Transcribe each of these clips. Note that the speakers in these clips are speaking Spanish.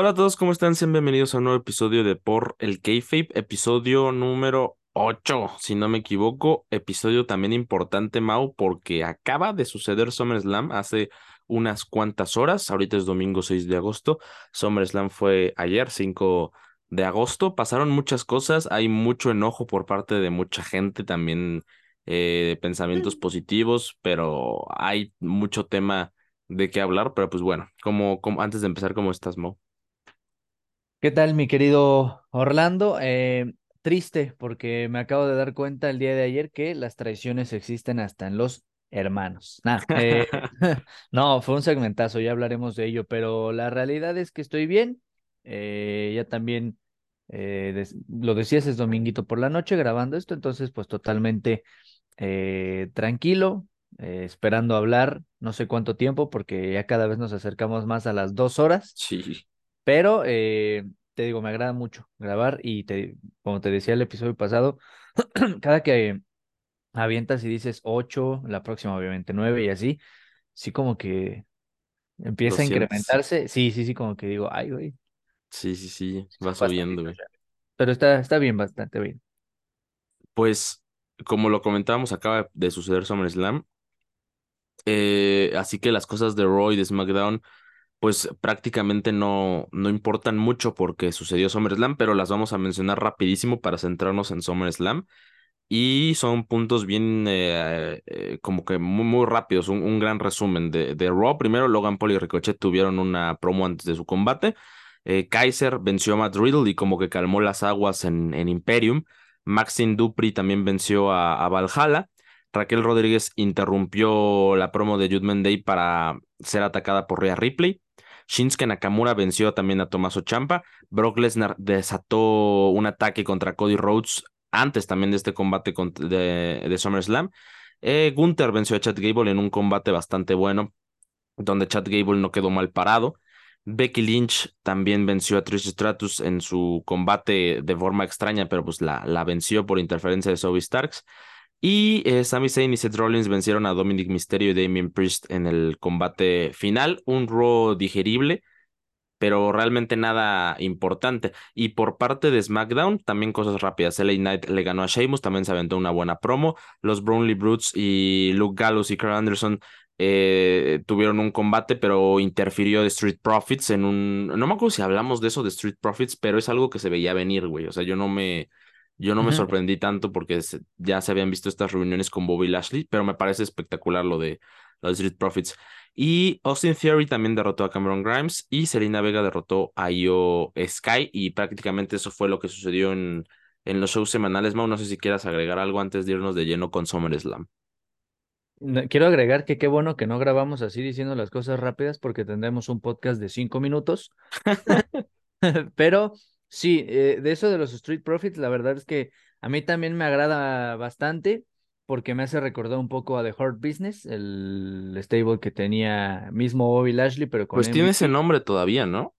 Hola a todos, ¿cómo están? Sean bienvenidos a un nuevo episodio de Por el Kayfabe, episodio número 8, si no me equivoco, episodio también importante, Mau, porque acaba de suceder SummerSlam hace unas cuantas horas, ahorita es domingo 6 de agosto, SummerSlam fue ayer 5 de agosto, pasaron muchas cosas, hay mucho enojo por parte de mucha gente, también eh, pensamientos positivos, pero hay mucho tema de qué hablar, pero pues bueno, como, como antes de empezar, ¿cómo estás, Mo? ¿Qué tal, mi querido Orlando? Eh, triste porque me acabo de dar cuenta el día de ayer que las traiciones existen hasta en los hermanos. Nah, eh, no, fue un segmentazo, ya hablaremos de ello, pero la realidad es que estoy bien. Eh, ya también lo decías, es dominguito por la noche grabando esto, entonces pues totalmente tranquilo, esperando hablar, no sé cuánto tiempo, porque ya cada vez nos acercamos más a las dos horas. Sí. Pero eh, te digo, me agrada mucho grabar y te, como te decía el episodio pasado, cada que avientas y dices ocho, la próxima obviamente nueve y así, sí como que empieza a incrementarse. Sí, sí, sí, como que digo, ay, güey. Sí, sí, sí, va subiendo, güey. Pero está, está bien, bastante bien. Pues, como lo comentábamos, acaba de suceder SummerSlam. Eh, así que las cosas de Roy, de SmackDown, pues prácticamente no, no importan mucho porque sucedió SummerSlam, pero las vamos a mencionar rapidísimo para centrarnos en SummerSlam. Y son puntos bien eh, eh, como que muy, muy rápidos, un, gran resumen de, de, Raw. Primero, Logan Paul y Ricochet tuvieron una promo antes de su combate. Eh, Kaiser venció a Matt Riddle y como que calmó las aguas en, en Imperium. Maxine Dupri también venció a, a Valhalla. Raquel Rodríguez interrumpió la promo de Judgment Day para ser atacada por Rhea Ripley. Shinsuke Nakamura venció también a Tommaso Champa. Brock Lesnar desató un ataque contra Cody Rhodes antes también de este combate de, de SummerSlam. Eh, Gunther venció a Chad Gable en un combate bastante bueno, donde Chad Gable no quedó mal parado. Becky Lynch también venció a Trish Stratus en su combate de forma extraña, pero pues la, la venció por interferencia de Zoe Starks. Y eh, Sami Zayn y Seth Rollins vencieron a Dominic Mysterio y Damien Priest en el combate final. Un Raw digerible, pero realmente nada importante. Y por parte de SmackDown, también cosas rápidas. LA Knight le ganó a Sheamus, también se aventó una buena promo. Los Brownlee Brutes y Luke Gallows y Carl Anderson eh, tuvieron un combate, pero interfirió de Street Profits en un... No me acuerdo si hablamos de eso de Street Profits, pero es algo que se veía venir, güey. O sea, yo no me yo no me sorprendí tanto porque ya se habían visto estas reuniones con Bobby Lashley, pero me parece espectacular lo de los Street Profits. Y Austin Theory también derrotó a Cameron Grimes y Selena Vega derrotó a Io Sky y prácticamente eso fue lo que sucedió en, en los shows semanales. Mau, no sé si quieras agregar algo antes de irnos de lleno con SummerSlam. Quiero agregar que qué bueno que no grabamos así diciendo las cosas rápidas porque tendremos un podcast de cinco minutos. Pero Sí, eh, de eso de los Street Profits, la verdad es que a mí también me agrada bastante porque me hace recordar un poco a The Hard Business, el stable que tenía mismo Bobby Lashley, pero con Pues tiene ese nombre todavía, ¿no?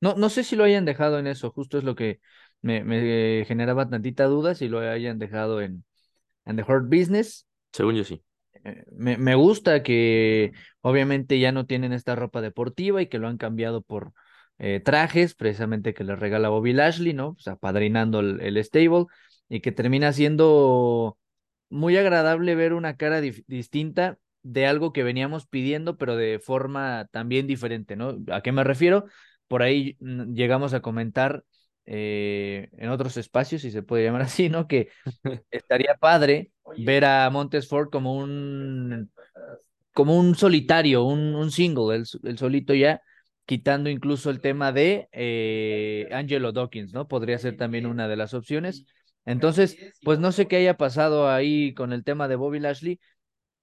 No, no sé si lo hayan dejado en eso, justo es lo que me, me generaba tantita duda si lo hayan dejado en, en The Hard Business. Según yo sí. Eh, me, me gusta que obviamente ya no tienen esta ropa deportiva y que lo han cambiado por eh, trajes, precisamente que le regala Bobby Lashley, ¿no? Pues apadrinando el, stable y que termina siendo muy agradable ver una cara distinta de algo que veníamos pidiendo, pero de forma también diferente, ¿no? ¿A qué me refiero? Por ahí mm, llegamos a comentar eh, en otros espacios, si se puede llamar así, ¿no? Que estaría padre ver a Montesford como un como un solitario, un, un single, el solito ya, quitando incluso el tema de eh, Angelo Dawkins, ¿no? Podría ser también una de las opciones. Entonces, pues no sé qué haya pasado ahí con el tema de Bobby Lashley.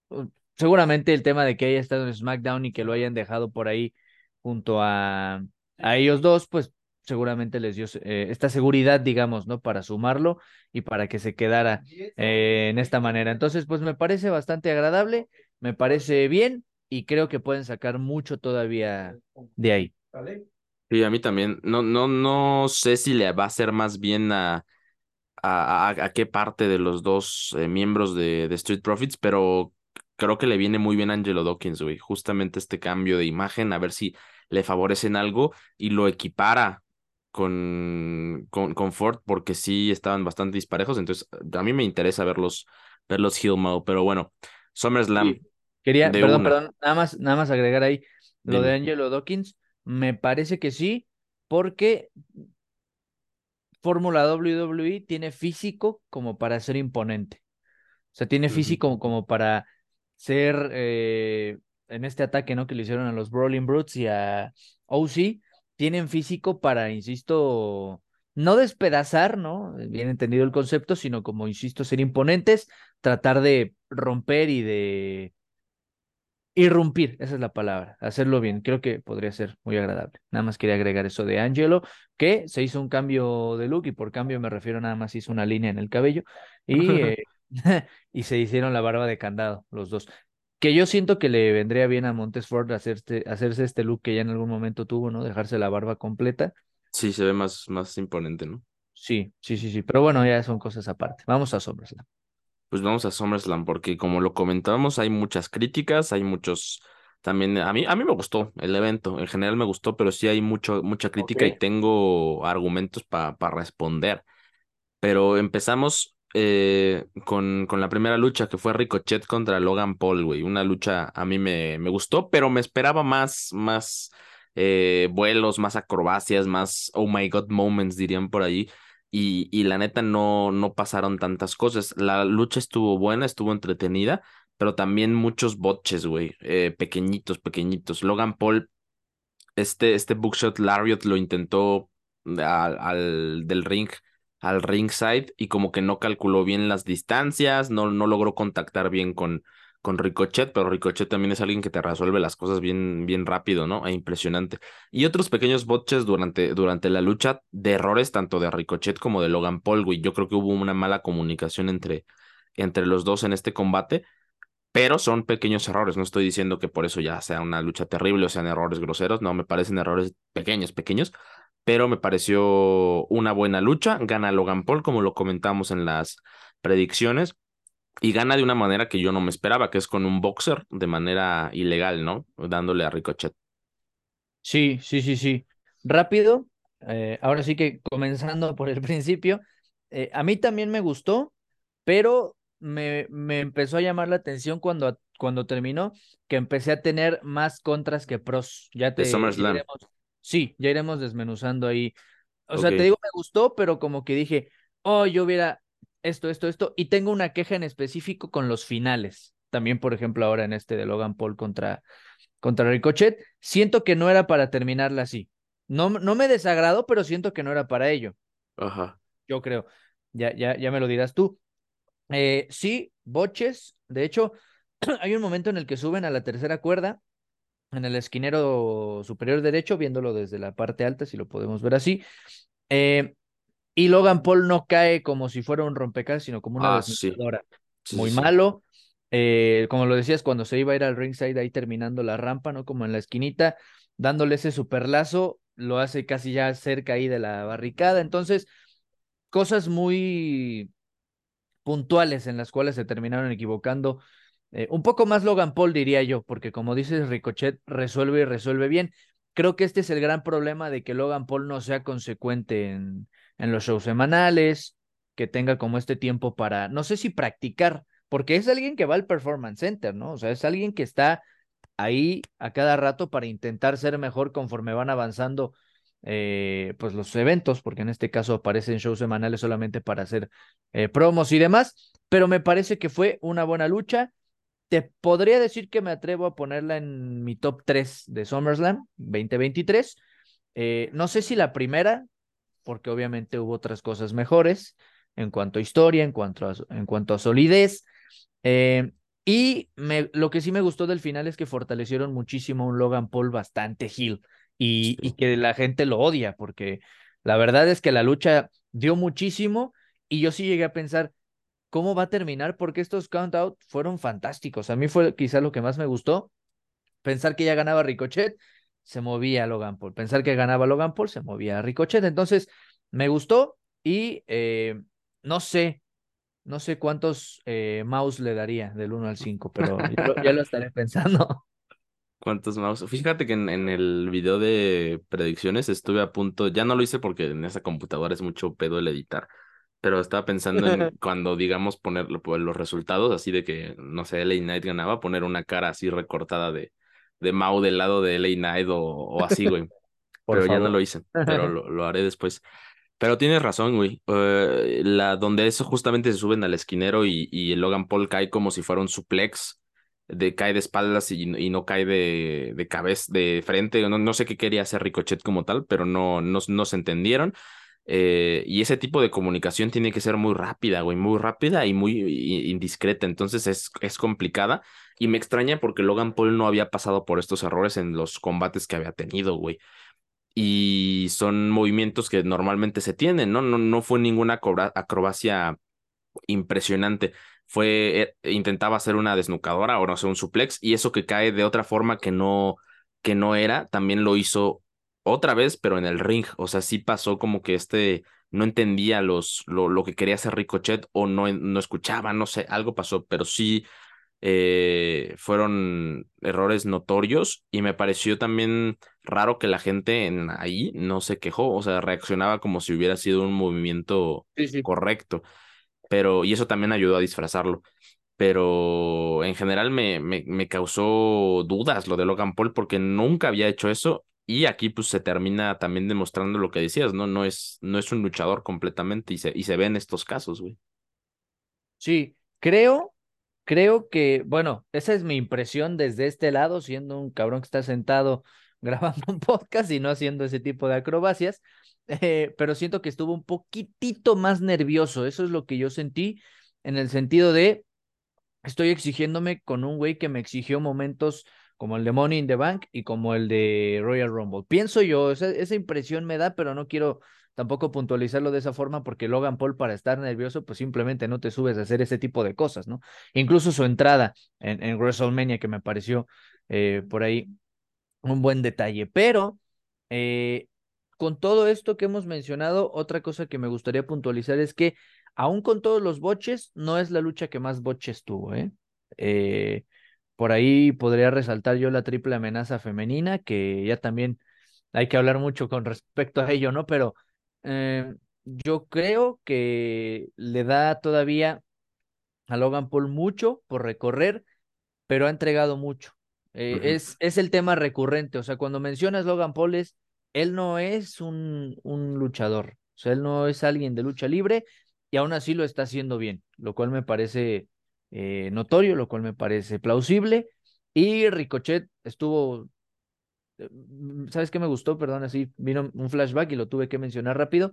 Uh, seguramente el tema de que haya estado en SmackDown y que lo hayan dejado por ahí junto a, a ellos dos, pues seguramente les dio eh, esta seguridad, digamos, ¿no? Para sumarlo y para que se quedara eh, en esta manera. Entonces, pues me parece bastante agradable, me parece bien y creo que pueden sacar mucho todavía de ahí. Sí, a mí también. No, no, no sé si le va a hacer más bien a, a, a, qué parte de los dos eh, miembros de, de, Street Profits, pero creo que le viene muy bien a Angelo Dawkins, güey. Justamente este cambio de imagen, a ver si le favorecen algo y lo equipara con, con, con Ford porque sí estaban bastante disparejos. Entonces, a mí me interesa verlos, verlos heel mode. Pero bueno, SummerSlam. Quería, perdón, perdón, nada más, nada más agregar ahí lo de Angelo Dawkins. Me parece que sí, porque Fórmula WWE tiene físico como para ser imponente. O sea, tiene físico como para ser eh, en este ataque, ¿no? Que le hicieron a los Brawling Brutes y a OC, tienen físico para, insisto, no despedazar, ¿no? Bien entendido el concepto, sino como, insisto, ser imponentes, tratar de romper y de irrumpir, esa es la palabra, hacerlo bien, creo que podría ser muy agradable. Nada más quería agregar eso de Angelo, que se hizo un cambio de look y por cambio me refiero nada más hizo una línea en el cabello y, eh, y se hicieron la barba de candado los dos. Que yo siento que le vendría bien a Montesford hacerse, hacerse este look que ya en algún momento tuvo, ¿no? Dejarse la barba completa. Sí, se ve más, más imponente, ¿no? Sí, sí, sí, sí. Pero bueno, ya son cosas aparte. Vamos a SummerSlam pues vamos a SummerSlam, porque como lo comentábamos, hay muchas críticas, hay muchos también, a mí, a mí me gustó el evento, en general me gustó, pero sí hay mucho, mucha crítica y tengo argumentos para responder. Pero empezamos eh, con, con la primera lucha que fue Ricochet contra Logan Paul, güey. Una lucha a mí me, me gustó, pero me esperaba más, más eh, vuelos, más acrobacias, más oh my god moments, dirían por ahí y, y la neta no, no pasaron tantas cosas. La lucha estuvo buena, estuvo entretenida, pero también muchos botches, güey, eh, pequeñitos, pequeñitos. Logan Paul, este, este bookshot Lariat lo intentó al, al del ring al ringside y como que no calculó bien las distancias, no, no logró contactar bien con, con Ricochet, pero Ricochet también es alguien que te resuelve las cosas bien, bien rápido, ¿no? E impresionante. Y otros pequeños botches durante, durante la lucha de errores tanto de Ricochet como de Logan Paul, güey. Yo creo que hubo una mala comunicación entre, entre los dos en este combate, pero son pequeños errores. No estoy diciendo que por eso ya sea una lucha terrible o sean errores groseros, no, me parecen errores pequeños, pequeños. Pero me pareció una buena lucha. Gana Logan Paul, como lo comentamos en las predicciones y gana de una manera que yo no me esperaba, que es con un boxer de manera ilegal, ¿no? Dándole a Ricochet. Sí, sí, sí, sí. Rápido, eh, ahora sí que comenzando por el principio, eh, a mí también me gustó, pero me, me empezó a llamar la atención cuando, cuando terminó, que empecé a tener más contras que pros. Ya te iremos, Sí, ya iremos desmenuzando ahí. O sea, te digo, me gustó, pero como que dije, oh, yo hubiera esto, esto, esto, y tengo una queja en específico con los finales. También, por ejemplo, ahora en este de Logan Paul contra, contra Ricochet, siento que no era para terminarla así. No, no me desagrado, pero siento que no era para ello. Ajá. Yo creo. Ya, ya, ya me lo dirás tú. Eh, sí, boches. De hecho, hay un momento en el que suben a la tercera cuerda, en el esquinero superior derecho, viéndolo desde la parte alta, si lo podemos ver así. Eh, y Logan Paul no cae como si fuera un rompecabezas, sino como una ah, Muy malo. Eh, como lo decías, cuando se iba a ir al ringside ahí terminando la rampa, ¿no? Como en la esquinita, dándole ese superlazo, lo hace casi ya cerca ahí de la barricada. Entonces, cosas muy puntuales en las cuales se terminaron equivocando. Eh, un poco más Logan Paul, diría yo, porque como dices, Ricochet resuelve y resuelve bien. Creo que este es el gran problema de que Logan Paul no sea consecuente en, en los shows semanales, que tenga como este tiempo para, no sé si practicar, porque es alguien que va al Performance Center, ¿no? O sea, es alguien que está ahí a cada rato para intentar ser mejor conforme van avanzando eh, pues los eventos, porque en este caso aparecen shows semanales solamente para hacer eh, promos y demás, pero me parece que fue una buena lucha. Te podría decir que me atrevo a ponerla en mi top 3 de SummerSlam 2023. Eh, no sé si la primera, porque obviamente hubo otras cosas mejores en cuanto a historia, en cuanto a, en cuanto a solidez. Eh, y me, lo que sí me gustó del final es que fortalecieron muchísimo a un Logan Paul bastante heel y, y, que la gente lo odia, porque la verdad es que la lucha dio muchísimo y yo sí llegué a pensar, ¿cómo va a terminar? Porque estos count out fueron fantásticos. A mí fue quizá lo que más me gustó, pensar que ya ganaba Ricochet se movía Logan Paul. Pensar que ganaba Logan Paul, se movía Ricochet. Entonces, me gustó y eh, no sé, no sé cuántos eh, mouse le daría del 1 al 5, pero ya lo, estaré pensando. ¿Cuántos mouse? Fíjate que en, en, el video de predicciones estuve a punto, ya no lo hice porque en esa computadora es mucho pedo el editar, pero estaba pensando en cuando digamos poner los resultados, así de que, no sé, LA Knight ganaba, poner una cara así recortada de, de Mau del lado de LA Knight o, o así, güey. pero ya no lo hice, pero lo, lo haré después. Pero tienes razón, güey. Eh, la, donde eso justamente se suben al esquinero y, y Logan Paul cae como si fuera un suplex de cae de espaldas y, y no cae de, de cabeza, de frente. No, no, sé qué quería hacer Ricochet como tal, pero no, no, no se entendieron. Eh, y ese tipo de comunicación tiene que ser muy rápida, güey, muy rápida y muy indiscreta. Entonces es, es complicada. Y me extraña porque Logan Paul no había pasado por estos errores en los combates que había tenido, güey. Y son movimientos que normalmente se tienen, ¿no? No, no fue ninguna acrobacia impresionante fue, eh, intentaba hacer una desnucadora o no sé, un suplex, y eso que cae de otra forma que no, que no era, también lo hizo otra vez, pero en el ring. O sea, sí pasó como que este no entendía los, lo, lo que quería hacer Ricochet o no, no escuchaba, no sé, algo pasó, pero sí eh, fueron errores notorios y me pareció también raro que la gente en ahí no se quejó, o sea, reaccionaba como si hubiera sido un movimiento correcto pero, y eso también ayudó a disfrazarlo. Pero en general me, me, me causó dudas lo de Logan Paul porque nunca había hecho eso y aquí pues se termina también demostrando lo que decías, ¿no? No es, no es un luchador completamente y se, y se ve en estos casos, güey. Sí, creo, creo que, bueno, esa es mi impresión desde este lado, siendo un cabrón que está sentado grabando un podcast y no haciendo ese tipo de acrobacias. Eh, pero siento que estuvo un poquitito más nervioso. Eso es lo que yo sentí en el sentido de estoy exigiéndome con un güey que me exigió momentos como el de Money in the Bank y como el de Royal Rumble. Pienso yo, esa, esa impresión me da, pero no quiero tampoco puntualizarlo de esa forma porque Logan Paul para estar nervioso pues simplemente no te subes a hacer ese tipo de cosas, ¿no? Incluso su entrada en, en WrestleMania que me pareció eh, por ahí un buen detalle, pero eh, con todo esto que hemos mencionado, otra cosa que me gustaría puntualizar es que, aún con todos los boches, no es la lucha que más boches tuvo, ¿eh? eh por ahí podría resaltar yo la triple amenaza femenina, que ya también hay que hablar mucho con respecto a ello, ¿no? Pero eh, yo creo que le da todavía a Logan Paul mucho por recorrer, pero ha entregado mucho. Eh, es, es el tema recurrente, o sea, cuando mencionas Logan Paul es él no es un, un luchador, o sea, él no es alguien de lucha libre y aún así lo está haciendo bien, lo cual me parece eh, notorio, lo cual me parece plausible. Y Ricochet estuvo, ¿sabes qué me gustó? Perdón, así vino un flashback y lo tuve que mencionar rápido.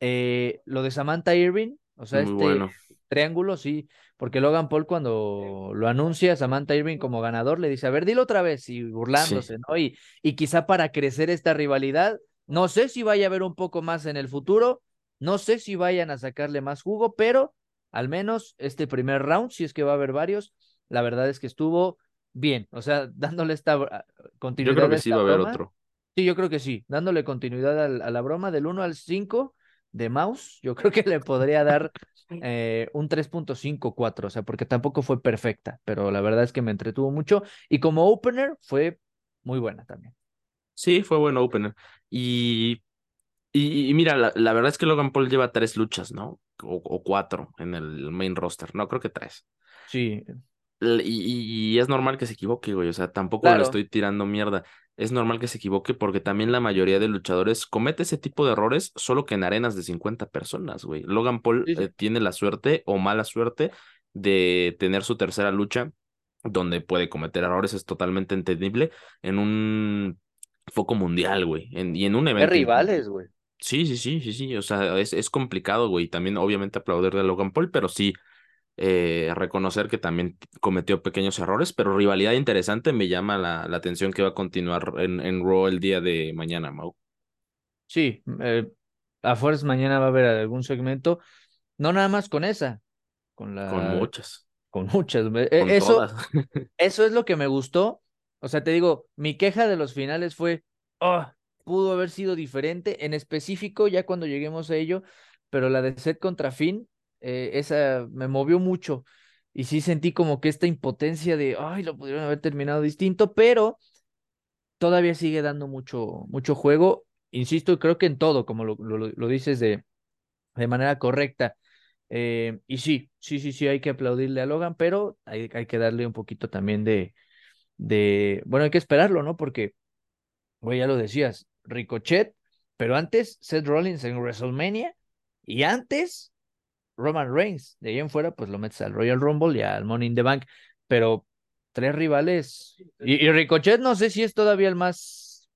Eh, lo de Samantha Irving, o sea, este triángulo, sí, porque Logan Paul cuando lo anuncia Samantha Irving como ganador le dice, a ver, dilo otra vez y burlándose, ¿no? Y, y quizá para crecer esta rivalidad, no sé si vaya a haber un poco más en el futuro, no sé si vayan a sacarle más jugo, pero al menos este primer round, si es que va a haber varios, la verdad es que estuvo bien, o sea, dándole esta continuidad. Yo creo que sí va a haber otro. Sí, yo creo que sí, dándole continuidad a, a la broma del 1 al 5 de mouse, yo creo que le podría dar eh, un 3.54, o sea, porque tampoco fue perfecta, pero la verdad es que me entretuvo mucho y como opener fue muy buena también. Sí, fue buen opener. Y, y, mira, la, la, verdad es que Logan Paul lleva tres luchas, ¿no? O, o, cuatro en el main roster, no, creo que tres. Sí. Y, y, es normal que se equivoque, güey, o sea, tampoco claro. le estoy tirando mierda es normal que se equivoque porque también la mayoría de luchadores comete ese tipo de errores, solo que en arenas de 50 personas, güey. Logan Paul sí. Eh, tiene la suerte o mala suerte de tener su tercera lucha donde puede cometer errores, es totalmente entendible, en un foco mundial, güey, y en un evento. De rivales, güey. Sí, sí, sí, sí, sí, o sea, es, es complicado, güey, también obviamente aplaudir de Logan Paul, pero sí, eh, reconocer que también cometió pequeños errores, pero rivalidad interesante me llama la, la atención que va a continuar en, en Raw el día de mañana, Mau. Sí, eh, a fuerzas mañana va a haber algún segmento, no nada más con esa, con la... Con muchas. Con muchas. Eh, Con eso, todas. eso es lo que me gustó. O sea, te digo, mi queja de los finales fue, oh, pudo haber sido diferente, en específico ya cuando lleguemos a ello, pero la de Seth contra Finn eh, esa me movió mucho y sí sentí como que esta impotencia de, ay, lo pudieron haber terminado distinto, pero todavía sigue dando mucho, mucho juego. Insisto, creo que en todo, como lo, lo, dices de, de manera correcta. Eh, y sí, sí, sí, sí, hay que aplaudirle a Logan, pero hay, hay que darle un poquito también de, de, bueno, hay que esperarlo, ¿no? Porque, güey, ya lo decías, Ricochet, pero antes Seth Rollins en WrestleMania y antes Roman Reigns. De ahí en fuera, pues lo metes al Royal Rumble y al Money in the Bank, pero tres rivales. Y, Ricochet no sé si es todavía el más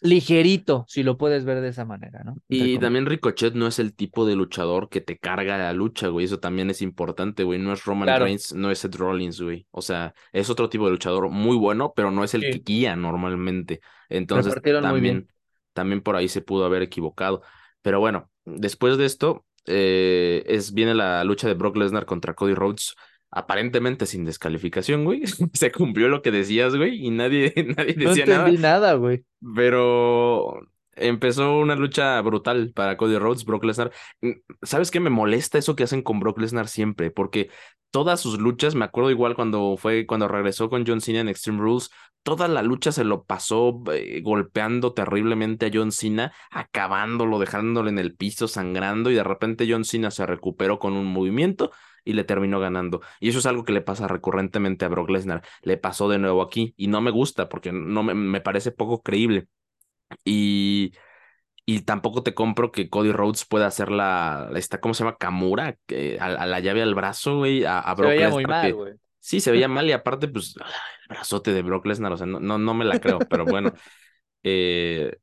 ligerito, si lo puedes ver de esa manera, ¿no? y también Ricochet no es el tipo de luchador que te carga la lucha, güey. Eso también es importante, güey. No es Roman Reigns, no es Seth Rollins, güey. O sea, es otro tipo de luchador muy bueno, pero no es el que guía normalmente. Entonces, también, también por ahí se pudo haber equivocado. Pero bueno, después de esto, eh, es, viene la lucha de Brock Lesnar contra Cody Rhodes aparentemente sin descalificación, güey. Se cumplió lo que decías, güey, y nadie, nadie decía no entendí nada, güey. Pero empezó una lucha brutal para Cody Rhodes, Brock Lesnar. Mm, ¿Sabes qué me molesta eso que hacen con Brock Lesnar siempre? Porque todas sus luchas, me acuerdo igual cuando fue cuando regresó con John Cena en Extreme Rules, toda la lucha se lo pasó eh, golpeando terriblemente a John Cena, acabándolo, dejándolo en el piso, sangrando y de repente John Cena se recuperó con un movimiento y le terminó ganando. Y eso es algo que le pasa recurrentemente a Brock Lesnar. Le pasó de nuevo aquí y no me gusta porque no me, me parece poco creíble. Y, y tampoco te compro que Cody Rhodes pueda hacer la, esta, ¿cómo se llama? Kamura, que, a, la llave al brazo, güey, a, Brock se veía Muy mal, güey. Sí, se veía mal y aparte, pues, el brazote de Brock Lesnar, o sea, no, no, no me la creo, pero bueno. Eh,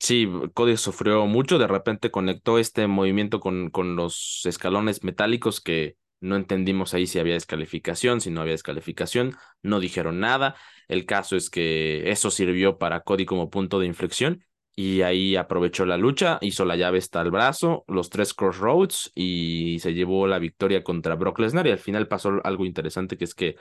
Sí, Cody sufrió mucho, de repente conectó este movimiento con, con los escalones metálicos que no entendimos ahí si había descalificación, si no había descalificación, no dijeron nada. El caso es que eso sirvió para Cody como punto de inflexión y ahí aprovechó la lucha, hizo la llave hasta el brazo, los tres crossroads y se llevó la victoria contra Brock Lesnar y al final pasó algo interesante que es que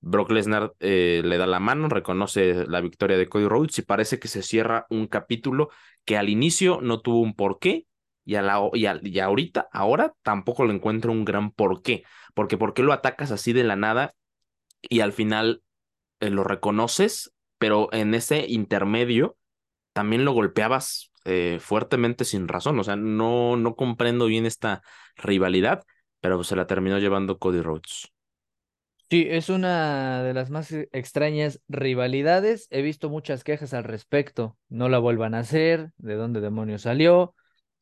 Brock Lesnar eh, le da la mano, reconoce la victoria de Cody Rhodes y parece que se cierra un capítulo que al inicio no tuvo un porqué y, la, ahorita, ahora tampoco le encuentro un gran porqué. Porque ¿por qué lo atacas así de la nada y al final eh, lo reconoces, pero en ese intermedio también lo golpeabas eh, fuertemente sin razón? O sea, no, no comprendo bien esta rivalidad, pero se la terminó llevando Cody Rhodes. Sí, es una de las más e, extrañas rivalidades. He visto muchas quejas al respecto. No la vuelvan a hacer, de dónde demonios salió.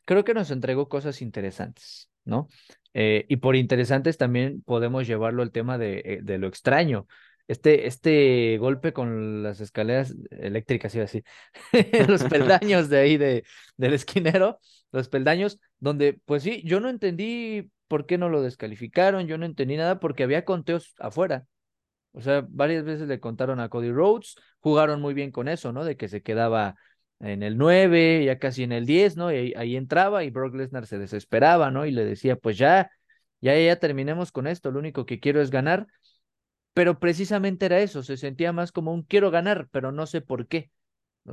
Creo que nos entregó cosas interesantes, ¿no? Eh, y por interesantes también podemos llevarlo al tema de, eh, de, lo extraño. Este, este golpe con las escaleras eléctricas, iba así, los peldaños de ahí de, del esquinero, los peldaños, donde, pues sí, yo no entendí por qué no lo descalificaron, yo no entendí nada porque había conteos afuera. O sea, varias veces le contaron a Cody Rhodes, jugaron muy bien con eso, ¿no? De que se quedaba en el 9, ya casi en el 10, ¿no? Y ahí, entraba y Brock Lesnar se desesperaba, ¿no? Y le decía, pues ya, ya, ya terminemos con esto, lo único que quiero es ganar. Pero precisamente era eso, se sentía más como un quiero ganar, pero no sé por qué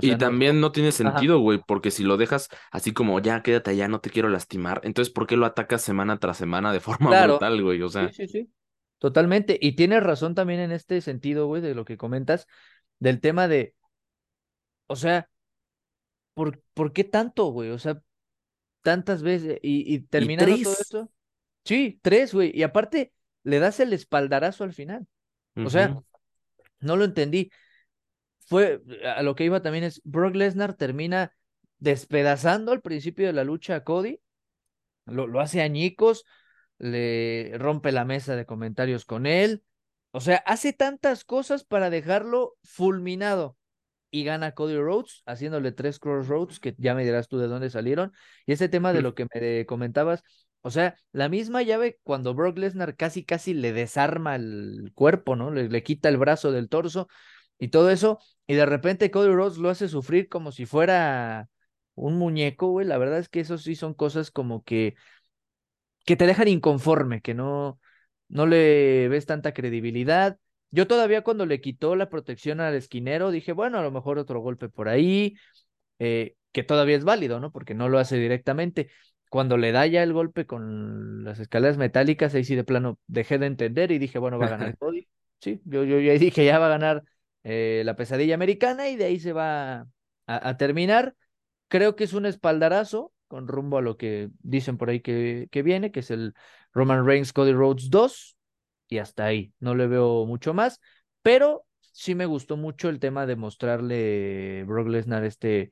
y también no, tiene sentido, güey, porque si lo dejas así como ya quédate allá, no te quiero lastimar, entonces ¿por qué lo atacas semana tras semana de forma brutal, güey? O sea. Sí, sí, sí. Totalmente. Y tienes razón también en este sentido, güey, de lo que comentas, del tema de, o sea, ¿por, ¿por qué tanto, güey? O sea, tantas veces y, y terminando todo esto. Sí, tres, güey. Y aparte, le das el espaldarazo al final. O sea, no lo entendí fue a lo que iba también es Brock Lesnar termina despedazando al principio de la lucha a Cody, lo, lo hace añicos, le rompe la mesa de comentarios con él, o sea, hace tantas cosas para dejarlo fulminado y gana Cody Rhodes haciéndole tres crossroads que ya me dirás tú de dónde salieron y ese tema de lo que me comentabas, o sea, la misma llave cuando Brock Lesnar casi casi le desarma el cuerpo, ¿no? Le, le quita el brazo del torso y todo eso, y de repente Cody Rhodes lo hace sufrir como si fuera un muñeco, güey. La verdad es que eso sí son cosas como que, que te dejan inconforme, que no, no le ves tanta credibilidad. Yo todavía cuando le quitó la protección al esquinero dije, bueno, a lo mejor otro golpe por ahí, eh, que todavía es válido, ¿no? Porque no lo hace directamente. Cuando le da ya el golpe con las escaleras metálicas, ahí sí de plano dejé de entender y dije, bueno, va a ganar Cody. Sí, yo, yo, yo dije, ya va a ganar eh, la pesadilla americana y de ahí se va a, terminar. Creo que es un espaldarazo con rumbo a lo que dicen por ahí que, que viene, que es el Roman Reigns Cody Rhodes 2 y hasta ahí. No le veo mucho más, pero sí me gustó mucho el tema de mostrarle Brock Lesnar este,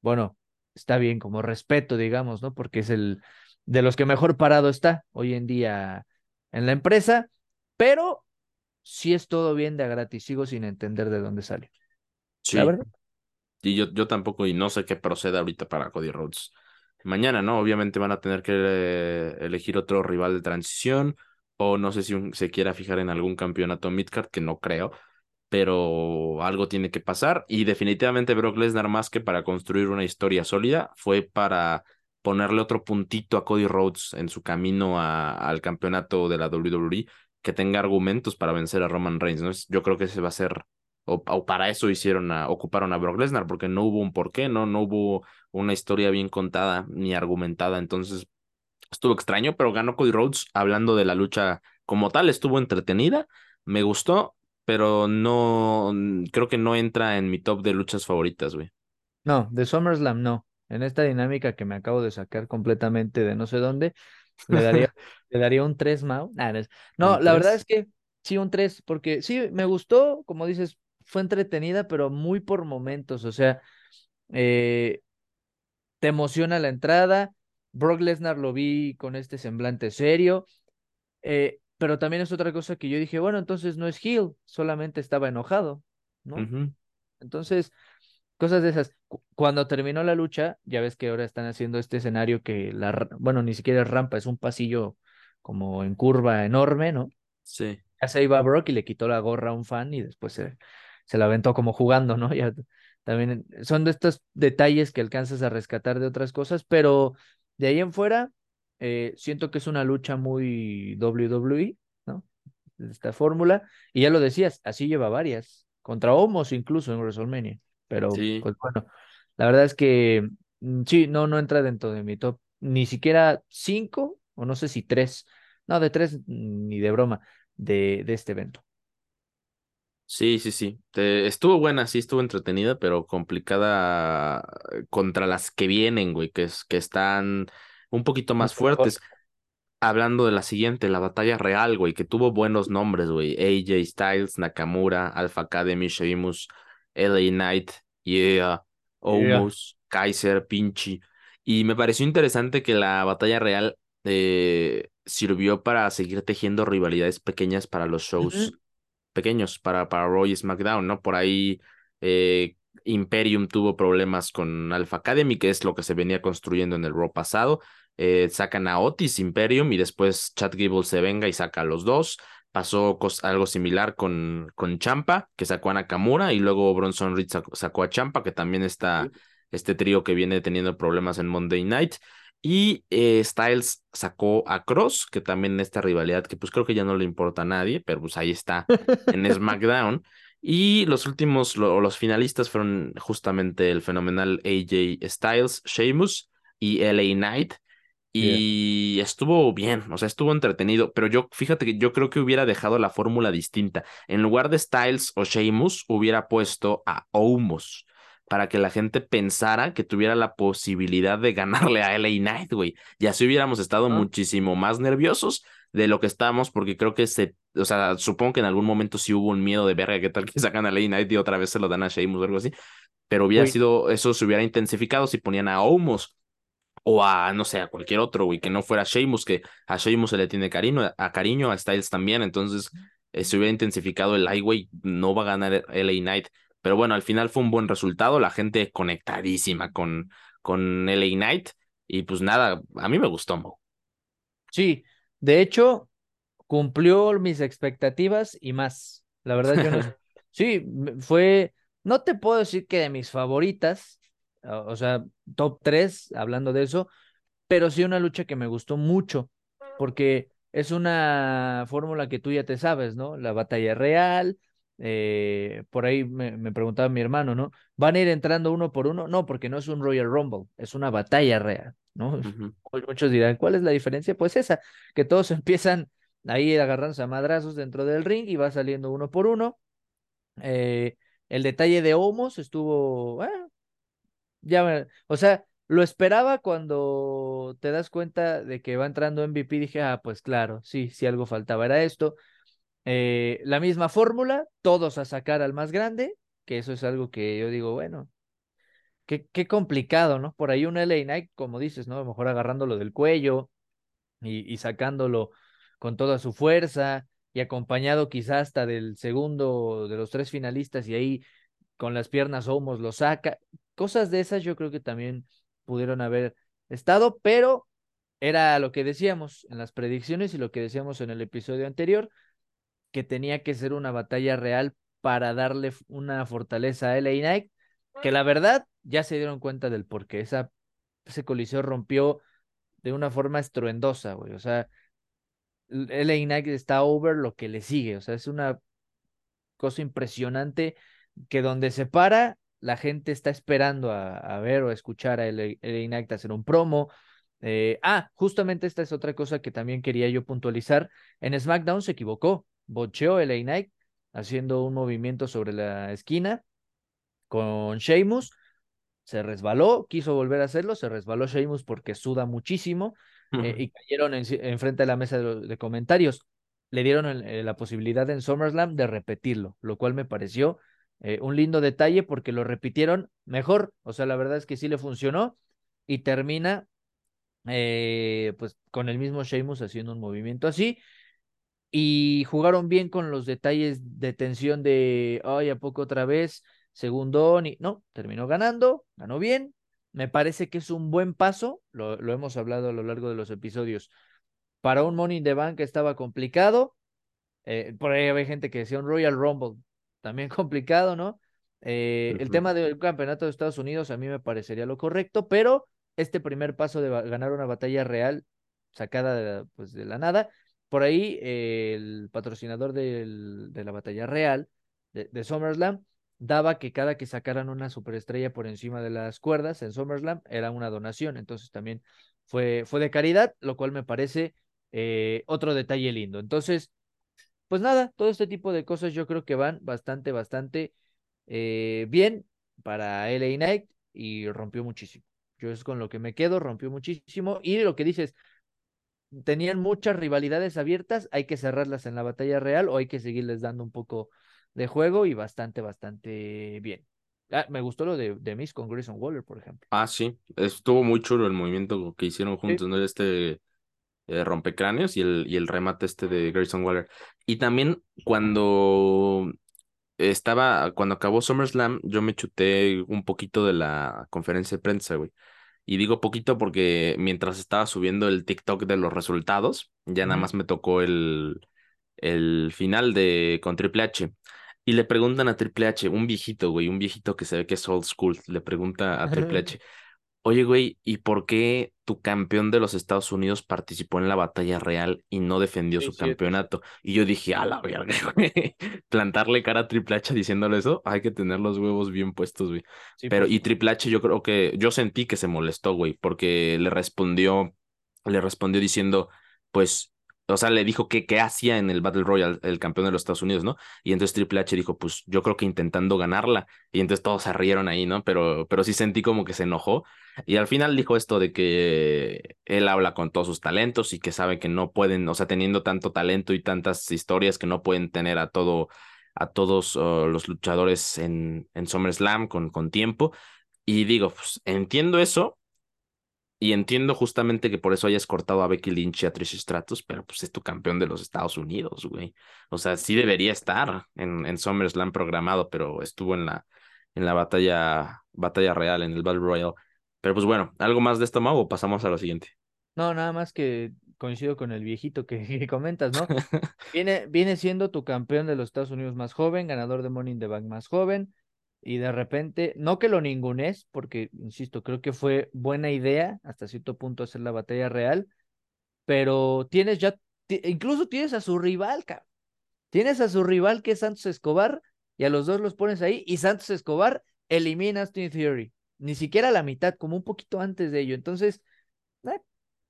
bueno, está bien como respeto, digamos, ¿no? Porque es el de los que mejor parado está hoy en día en la empresa, pero sí es todo bien de a gratis, sigo sin entender de dónde sale. Sí. Y yo, yo tampoco, y no sé qué procede ahorita para Cody Rhodes. Mañana, ¿no? Obviamente van a tener que eh, elegir otro rival de transición, o no sé si se quiera fijar en algún campeonato midcard, que no creo, pero algo tiene que pasar. Y definitivamente Brock Lesnar, más que para construir una historia sólida, fue para ponerle otro puntito a Cody Rhodes en su camino al campeonato de la WWE que tenga argumentos para vencer a Roman Reigns, ¿no? Yo creo que ese va a ser, o, para eso hicieron a, ocuparon a Brock Lesnar, porque no hubo un porqué, ¿no? No hubo una historia bien contada ni argumentada, entonces estuvo extraño, pero ganó Cody Rhodes hablando de la lucha como tal, estuvo entretenida, me gustó, pero no, creo que no entra en mi top de luchas favoritas, güey. No, de SummerSlam no. En esta dinámica que me acabo de sacar completamente de no sé dónde, le daría, le daría un 3, Mau. no, la verdad es que sí, un 3, porque sí, me gustó, como dices, fue entretenida, pero muy por momentos, o sea, eh, te emociona la entrada. Brock Lesnar lo vi con este semblante serio, eh, pero también es otra cosa que yo dije, bueno, entonces no es heel, solamente estaba enojado, ¿no? Entonces, cosas de esas. Cuando terminó la lucha, ya ves que ahora están haciendo este escenario que la, bueno, ni siquiera es rampa, es un pasillo como en curva enorme, ¿no? Sí. Ya se iba Brock y le quitó la gorra a un fan y después se, se la aventó como jugando, ¿no? Ya también son de estos detalles que alcanzas a rescatar de otras cosas, pero de ahí en fuera, eh, siento que es una lucha muy WWE, ¿no? Esta fórmula, y ya lo decías, así lleva varias, contra Homos incluso en WrestleMania. Pero, pues bueno, la verdad es que mm, sí, no, no entra dentro de mi top. Ni siquiera cinco, o no sé si tres. No, de tres ni de broma, de, de este evento. Sí, sí, sí. estuvo buena, sí, estuvo entretenida, pero complicada eh, contra las que vienen, güey, que, es, que están un poquito más fuertes. Hablando de la siguiente, la batalla real, güey, que tuvo buenos nombres, güey. AJ Styles, Nakamura, Alpha Academy, Sheamus, LA Knight, Yeah, Omos, Kaiser, Pinchi. Y me pareció interesante que la batalla real eh, sirvió para seguir tejiendo rivalidades pequeñas para los shows pequeños, para, para Roy SmackDown, ¿no? Por ahí eh, Imperium tuvo problemas con Alpha Academy, que es lo que se venía construyendo en el Raw pasado. Eh, sacan a Otis Imperium y después Chad Gable se venga y saca a los dos. Pasó algo similar con, con Champa, que sacó a Nakamura, y luego Bronson Reed sacó, a Champa, que también está este trío que viene teniendo problemas en Monday Night. Y eh, Styles sacó a Cross, que también esta rivalidad, que pues creo que ya no le importa a nadie, pero pues ahí está en SmackDown. Y los últimos, los finalistas fueron justamente el fenomenal AJ Styles, Sheamus y LA Knight. Y estuvo bien, o sea, estuvo entretenido, pero yo, fíjate que yo creo que hubiera dejado la fórmula distinta. En lugar de Styles o Sheamus, hubiera puesto a Omos para que la gente pensara que tuviera la posibilidad de ganarle a LA Knight, güey. Y así hubiéramos estado muchísimo más nerviosos de lo que estamos, porque creo que se, o sea, supongo que en algún momento sí hubo un miedo de verga, qué tal que sacan a LA Knight y otra vez se lo dan a Sheamus o algo así. Pero hubiera sido, eso se hubiera intensificado si ponían a Omos o a, no sé, a cualquier otro, güey, que no fuera Sheamus, que a Sheamus se le tiene cariño, a cariño, a Styles también, entonces eh, se hubiera intensificado el, ay, güey, no va a ganar LA Knight, pero bueno, al final fue un buen resultado, la gente conectadísima con, con LA Knight, y pues nada, a mí me gustó, Mo. Sí, de hecho, cumplió mis expectativas y más, la verdad yo no, sí, fue, no te puedo decir que de mis favoritas, o sea, top 3, hablando de eso, pero sí una lucha que me gustó mucho, porque es una fórmula que tú ya te sabes, ¿no? La batalla real, eh, por ahí me, preguntaba mi hermano, ¿no? ¿Van a ir entrando uno por uno? No, porque no es un Royal Rumble, es una batalla real, ¿no? Muchos dirán, ¿cuál es la diferencia? Pues esa, que todos empiezan ahí agarrándose a madrazos dentro del ring y va saliendo uno por uno. Eh, El detalle de Homos estuvo, ya, o sea, lo esperaba cuando te das cuenta de que va entrando MVP, dije, ah, pues claro, sí, si algo faltaba era esto. Eh, la misma fórmula, todos a sacar al más grande, que eso es algo que yo digo, bueno, qué, qué complicado, ¿no? Por ahí un LA Knight, como dices, ¿no? A lo mejor agarrándolo del cuello y, y sacándolo con toda su fuerza y acompañado quizás hasta del segundo de los tres finalistas y ahí con las piernas homos lo saca. Cosas de esas yo creo que también pudieron haber estado, pero era lo que decíamos en las predicciones y lo que decíamos en el episodio anterior, que tenía que ser una batalla real para darle una fortaleza a LA Knight, que la verdad ya se dieron cuenta del por qué. Esa, ese coliseo rompió de una forma estruendosa, güey. O sea, LA Knight está over lo que le sigue. O sea, es una cosa impresionante que donde se para, la gente está esperando a, ver o a escuchar a LA, Knight hacer un promo. Eh, ah, justamente esta es otra cosa que también quería yo puntualizar. En SmackDown se equivocó. Bocheó LA Knight haciendo un movimiento sobre la esquina con Sheamus. Se resbaló, quiso volver a hacerlo, se resbaló Sheamus porque suda muchísimo eh, y cayeron en, frente de la mesa de, comentarios. Le dieron eh, la posibilidad en SummerSlam de repetirlo, lo cual me pareció eh, un lindo detalle porque lo repitieron mejor. O sea, la verdad es que sí le funcionó y termina pues con el mismo Sheamus haciendo un movimiento así y jugaron bien con los detalles de tensión de, ay, ¿a poco otra vez? Segundón y no, terminó ganando, ganó bien. Me parece que es un buen paso, lo, lo hemos hablado a lo largo de los episodios. Para un Money in the Bank estaba complicado. Eh, por ahí había gente que decía un Royal Rumble, también complicado, ¿no? Eh, el tema del campeonato de Estados Unidos a mí me parecería lo correcto, pero este primer paso de ganar una batalla real sacada de, pues, de la nada, por ahí el patrocinador de la batalla real de, SummerSlam daba que cada que sacaran una superestrella por encima de las cuerdas en SummerSlam era una donación. Entonces también fue, de caridad, lo cual me parece eh, otro detalle lindo. Entonces, pues nada, todo este tipo de cosas yo creo que van bastante, bastante eh, bien para LA Knight y rompió muchísimo. Yo es con lo que me quedo, rompió muchísimo. Y lo que dices, tenían muchas rivalidades abiertas, hay que cerrarlas en la batalla real o hay que seguirles dando un poco de juego y bastante, bastante bien. Ah, me gustó lo de, de Miss con Grayson Waller, por ejemplo. Ah, sí, estuvo muy chulo el movimiento que hicieron juntos, ¿no? Este eh, rompecráneos y el, y el remate este de Grayson Waller. Y también cuando estaba, cuando acabó SummerSlam, yo me chuté un poquito de la conferencia de prensa, güey. Y digo poquito porque mientras estaba subiendo el TikTok de los resultados, ya nada más me tocó el, el final de con Triple H. Y le preguntan a Triple H, un viejito, güey, un viejito que se ve que es old school, le pregunta a Triple H, oye, güey, ¿y por qué tu campeón de los Estados Unidos participó en la batalla real y no defendió su campeonato? Y yo dije, a la verga, güey, plantarle cara a Triple H diciéndole eso, hay que tener los huevos bien puestos, güey. Pero, y Triple H yo creo que, yo sentí que se molestó, güey, porque le respondió, le respondió diciendo, pues o sea, le dijo que qué hacía en el Battle Royale el campeón de los Estados Unidos, ¿no? Y entonces Triple H dijo, pues yo creo que intentando ganarla. Y entonces todos se rieron ahí, ¿no? Pero, pero sí sentí como que se enojó. Y al final dijo esto de que él habla con todos sus talentos y que sabe que no pueden, o sea, teniendo tanto talento y tantas historias que no pueden tener a todo, a todos oh, los luchadores en, en SummerSlam con, con tiempo. Y digo, pues entiendo eso, y entiendo justamente que por eso hayas cortado a Becky Lynch y a Trish Stratus, pero pues es tu campeón de los Estados Unidos, güey. O sea, sí debería estar en, en SummerSlam programado, pero estuvo en la, en la batalla, batalla real, en el Battle Royale. Pero pues bueno, ¿algo más de esto, Mau, o pasamos a lo siguiente? No, nada más que coincido con el viejito que, comentas, ¿no? viene, viene siendo tu campeón de los Estados Unidos más joven, ganador de Money in the Bank más joven, y de repente, no que lo ningunes, porque, insisto, creo que fue buena idea hasta cierto punto hacer la batalla real, pero tienes ya, incluso tienes a su rival, cabrón. Tienes a su rival que es Santos Escobar y a los dos los pones ahí y Santos Escobar elimina a Austin Theory. Ni siquiera la mitad, como un poquito antes de ello. Entonces, eh,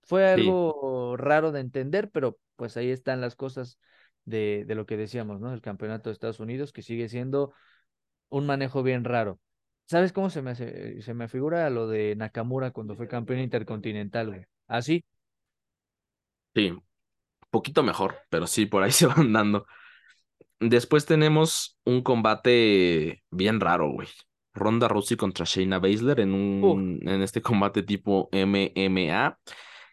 fue algo raro de entender, pero pues ahí están las cosas de, de lo que decíamos, ¿no? El campeonato de Estados Unidos que sigue siendo un manejo bien raro. ¿Sabes cómo se me hace? Se me figura lo de Nakamura cuando fue campeón intercontinental, güey. ¿Así? Sí, poquito mejor, pero sí, por ahí se van dando. Después tenemos un combate bien raro, güey. Ronda Rousey contra Shayna Baszler en un en este combate tipo MMA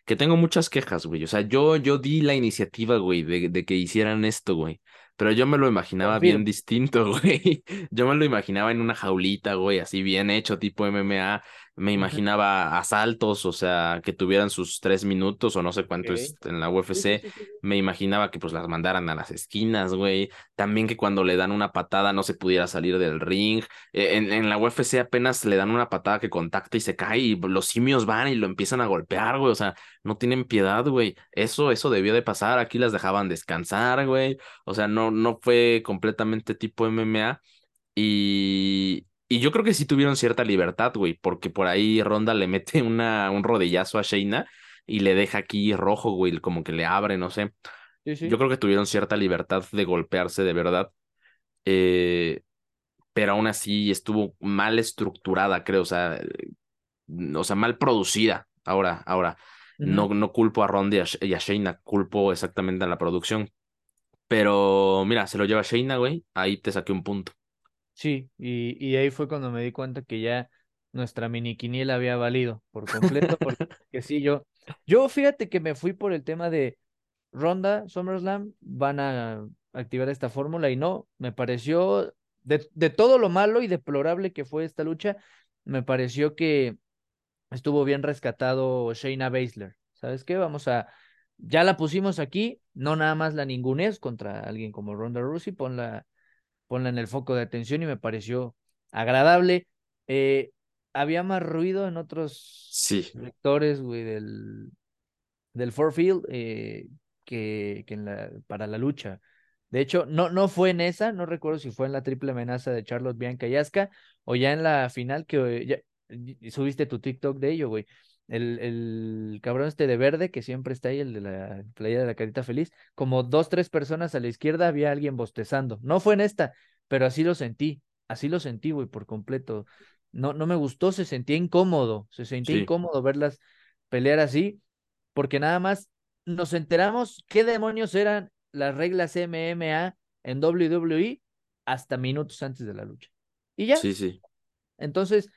que tengo muchas quejas, güey. O sea, yo yo di la iniciativa, güey, de, de que hicieran esto, güey. Pero yo me lo imaginaba bien distinto, güey. Yo me lo imaginaba en una jaulita, güey, así bien hecho, tipo MMA. Me imaginaba asaltos, o sea, que tuvieran sus tres minutos o no sé cuánto es en la UFC. Me imaginaba que pues las mandaran a las esquinas, güey. También que cuando le dan una patada no se pudiera salir del ring. Eh, En, en la UFC apenas le dan una patada que contacta y se cae y los simios van y lo empiezan a golpear, güey. O sea, no tienen piedad, güey. Eso, eso debió de pasar. Aquí las dejaban descansar, güey. O sea, no, no fue completamente tipo MMA. Y, y yo creo que sí tuvieron cierta libertad, güey, porque por ahí Ronda le mete una, un rodillazo a Shayna y le deja aquí rojo, güey, como que le abre, no sé. Sí, Yo creo que tuvieron cierta libertad de golpearse de verdad, eh, pero aún así estuvo mal estructurada, creo, o sea, eh, o sea, mal producida. Ahora, ahora, no, no culpo a Ronda y a, y a Shayna, culpo exactamente a la producción. Pero mira, se lo lleva Shayna, güey, ahí te saqué un punto. Sí, y, y ahí fue cuando me di cuenta que ya nuestra mini quiniela había valido por completo, porque sí, yo, yo fíjate que me fui por el tema de Ronda, SummerSlam, van a activar esta fórmula y no, me pareció, de, de todo lo malo y deplorable que fue esta lucha, me pareció que estuvo bien rescatado Shayna Baszler. ¿Sabes qué? Vamos a, ya la pusimos aquí, no nada más la ningunees contra alguien como Ronda Rousey, ponla ponla en el foco de atención y me pareció agradable. Eh, había más ruido en otros Sí, sectores, güey, del, del Field eh, que, que en la, para la lucha. De hecho, no, no fue en esa, no recuerdo si fue en la triple amenaza de Charlotte Bianca y Asuka o ya en la final que ya, y subiste tu TikTok de ello, güey. El, el cabrón este de verde que siempre está ahí, el de la playa de la carita feliz, como dos, tres personas a la izquierda había alguien bostezando. No fue en esta, pero así lo sentí, así lo sentí, güey, por completo. No, no me gustó, se sentía incómodo, se sentía sí, incómodo verlas pelear así porque nada más nos enteramos qué demonios eran las reglas MMA en WWE hasta minutos antes de la lucha. Y ya, sí, sí, entonces,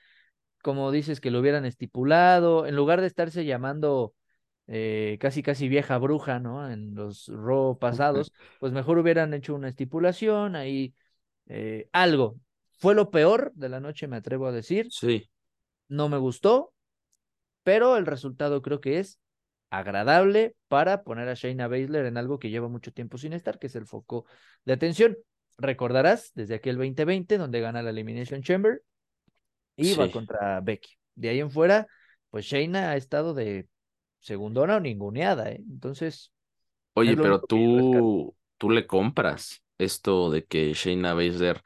como dices que lo hubieran estipulado, en lugar de estarse llamando eh, casi casi vieja bruja, ¿no? En los Raw pasados, pues mejor hubieran hecho una estipulación ahí, eh, algo. Fue lo peor de la noche, me atrevo a decir. sí. No me gustó, pero el resultado creo que es agradable para poner a Shayna Baszler en algo que lleva mucho tiempo sin estar, que es el foco de atención. Recordarás desde aquel 2020 donde gana la Elimination Chamber Sí. contra Becky. De ahí en fuera, pues Shayna ha estado de segundona o ninguneada, ¿eh? Entonces, es Oye, pero tú, tú le compras esto de que Shayna Baszler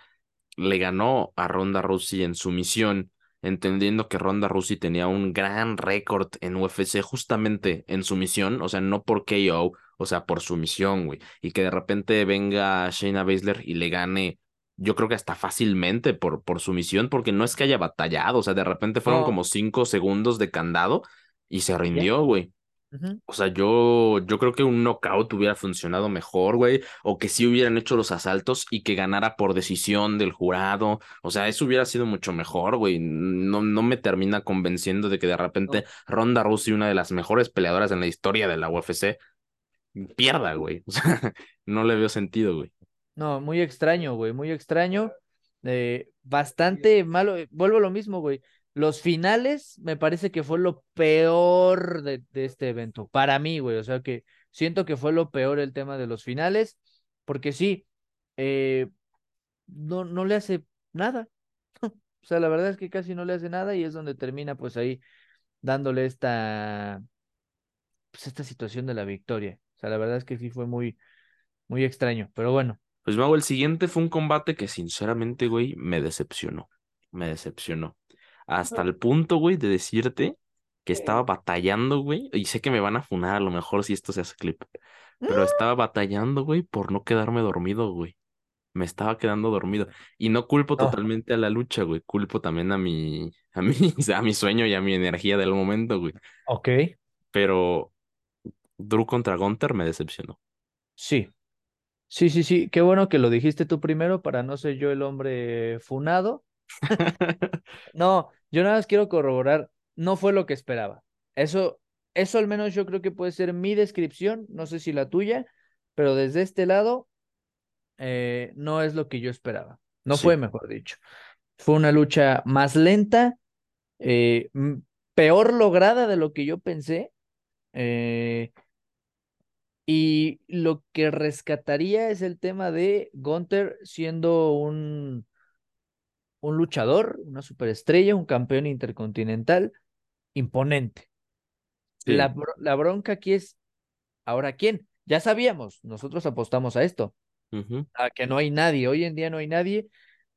le ganó a Ronda Rousey en su misión, entendiendo que Ronda Rousey tenía un gran récord en UFC justamente en su misión, o sea, no por KO, o sea, por su misión, güey, y que de repente venga Shayna Baszler y le gane, yo creo que hasta fácilmente por, por su misión, porque no es que haya batallado, o sea, de repente fueron No, como cinco segundos de candado y se rindió, güey. O sea, yo, yo creo que un knockout hubiera funcionado mejor, güey, o que sí hubieran hecho los asaltos y que ganara por decisión del jurado. O sea, eso hubiera sido mucho mejor, güey. No, no me termina convenciendo de que de repente No, Ronda Rousey, una de las mejores peleadoras en la historia de la UFC, pierda, güey. O sea, no le veo sentido, güey. No, muy extraño, güey, muy extraño. eh, bastante malo. eh, Vuelvo a lo mismo, güey. Los finales me parece que fue lo peor de, de este evento. Para mí, güey. O sea que siento que fue lo peor el tema de los finales. Porque sí, eh, no, no le hace nada. O sea, la verdad es que casi no le hace nada y es donde termina pues ahí dándole esta, pues esta situación de la victoria. O sea, la verdad es que sí fue muy, muy extraño. Pero bueno. Pues, Mago, el siguiente fue un combate que sinceramente, güey, me decepcionó. Me decepcionó. Hasta el punto, güey, de decirte que estaba batallando, güey, y sé que me van a funar a lo mejor si esto se hace clip, pero Mm, estaba batallando, güey, por no quedarme dormido, güey. me estaba quedando dormido. Y no culpo No. totalmente a la lucha, güey. Culpo también a mi, a mi, a mi sueño y a mi energía del momento, güey. Ok, Pero Drew contra Gunter me decepcionó. sí. Sí, sí, sí. Qué bueno que lo dijiste tú primero para no ser yo el hombre funado. No, yo nada más quiero corroborar, no fue lo que esperaba. Eso, eso al menos yo creo que puede ser mi descripción, no sé si la tuya, pero desde este lado eh, no es lo que yo esperaba. No Sí. fue, mejor dicho. Fue una lucha más lenta, eh, peor lograda de lo que yo pensé. eh, y lo que rescataría es el tema de Gunther siendo un, un luchador, una superestrella, un campeón intercontinental imponente. La, Sí. la bronca aquí es, ¿ahora quién? Ya sabíamos, nosotros apostamos a esto, a que no hay nadie, hoy en día no hay nadie.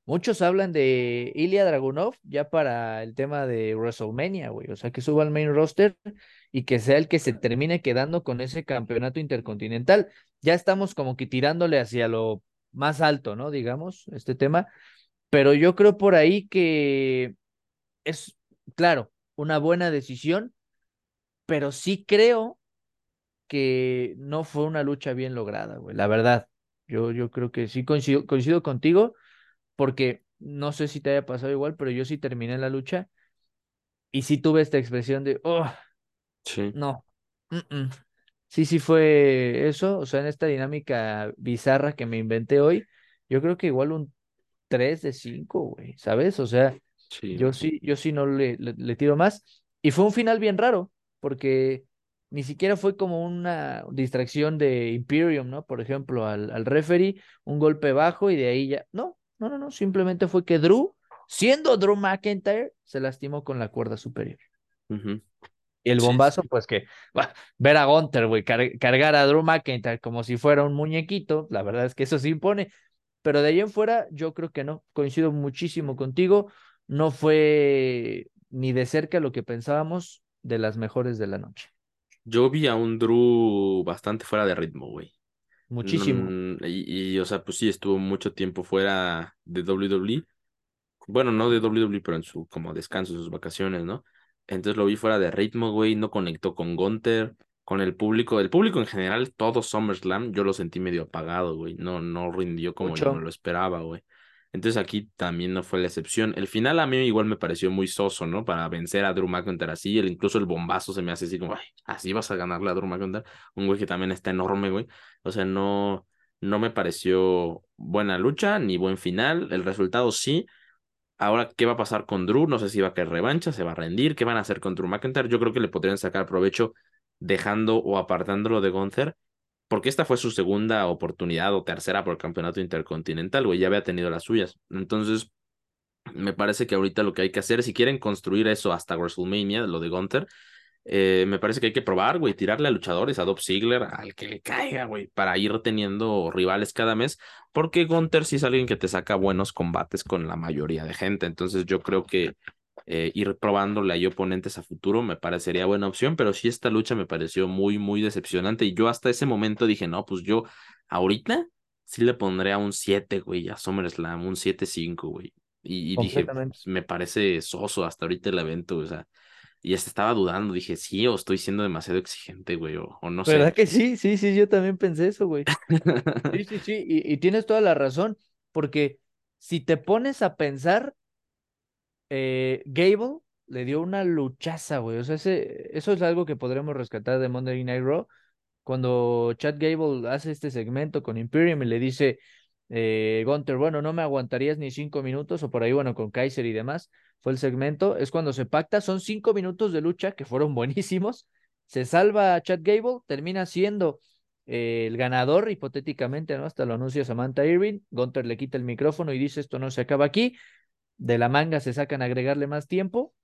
Muchos hablan de Ilya Dragunov ya para el tema de WrestleMania, güey, o sea, que suba al main roster y que sea el que se termine quedando con ese campeonato intercontinental. Ya estamos como que tirándole hacia lo más alto, ¿no? Digamos, este tema, pero yo creo por ahí que es, claro, una buena decisión, pero sí creo que no fue una lucha bien lograda, güey, la verdad. Yo, yo creo que sí coincido, coincido contigo, porque no sé si te haya pasado igual, pero yo sí terminé la lucha y sí tuve esta expresión de, oh, Sí. no. mm, mm". Sí, sí fue eso, o sea, en esta dinámica bizarra que me inventé hoy, yo creo que igual un 3 de 5, güey, ¿sabes? O sea, Sí. yo sí, yo sí no le, le, le tiro más. Y fue un final bien raro, porque ni siquiera fue como una distracción de Imperium, ¿no? Por ejemplo, al, al referee, un golpe bajo y de ahí ya. No, no, no, no. Simplemente fue que Drew, siendo Drew McIntyre, se lastimó con la cuerda superior. Y el bombazo, sí. pues que bah, ver a Gunter, güey, car- cargar a Drew McIntyre como si fuera un muñequito, la verdad es que eso sí impone. Pero de ahí en fuera, yo creo que no. Coincido muchísimo contigo. No fue ni de cerca lo que pensábamos de las mejores de la noche. Yo vi a un Drew bastante fuera de ritmo, güey. Muchísimo. Mm, y, y, o sea, pues sí, estuvo mucho tiempo fuera de WWE. Bueno, no de WWE, pero en su como descanso, sus vacaciones, ¿no? Entonces lo vi fuera de ritmo, güey. No conectó con Gunter, con el público. El público en general, todo SummerSlam, yo lo sentí medio apagado, güey. No, no rindió como yo lo esperaba, güey. Entonces aquí también no fue la excepción. El final a mí igual me pareció muy soso, ¿no? Para vencer a Drew McIntyre así. El, incluso el bombazo se me hace así como, así vas a ganarle a Drew McIntyre. Un güey que también está enorme, güey. O sea, no, no me pareció buena lucha ni buen final. El resultado sí. Ahora, ¿qué va a pasar con Drew? No sé si va a caer revancha, se va a rendir. ¿Qué van a hacer con Drew McIntyre? Yo creo que le podrían sacar provecho dejando o apartándolo de Gunther, porque esta fue su segunda oportunidad o tercera por el campeonato intercontinental, güey, ya había tenido las suyas. Entonces, me parece que ahorita lo que hay que hacer, si quieren construir eso hasta WrestleMania, lo de Gunther, eh, me parece que hay que probar, güey, tirarle a luchadores, a Dolph Ziggler, al que le caiga, güey, para ir teniendo rivales cada mes, porque Gunther sí es alguien que te saca buenos combates con la mayoría de gente, entonces yo creo que eh, ir probándole ahí oponentes a futuro me parecería buena opción, pero sí esta lucha me pareció muy, muy decepcionante y yo hasta ese momento dije, no, pues yo ahorita sí le pondría un 7, güey, a SummerSlam, un 7-5, güey. Y, y dije, pues, me parece soso hasta ahorita el evento, o sea, y hasta estaba dudando, dije, sí, o estoy siendo demasiado exigente, güey, o, o no sé. ¿Verdad que sí? Sí, sí, yo también pensé eso, güey. Sí, sí, sí, y, y tienes toda la razón, porque si te pones a pensar, eh, Gable le dio una luchaza, güey. O sea, ese, eso es algo que podremos rescatar de Monday Night Raw. Cuando Chad Gable hace este segmento con Imperium y le dice, eh, Gunter, bueno, no me aguantarías ni cinco minutos, o por ahí, bueno, con Kaiser y demás, fue el segmento, es cuando se pacta, son cinco minutos de lucha que fueron buenísimos, se salva Chad Gable, termina siendo eh, el ganador, hipotéticamente, ¿no? Hasta lo anuncia Samantha Irving, Gunter le quita el micrófono y dice, esto no se acaba aquí, de la manga se sacan a agregarle más tiempo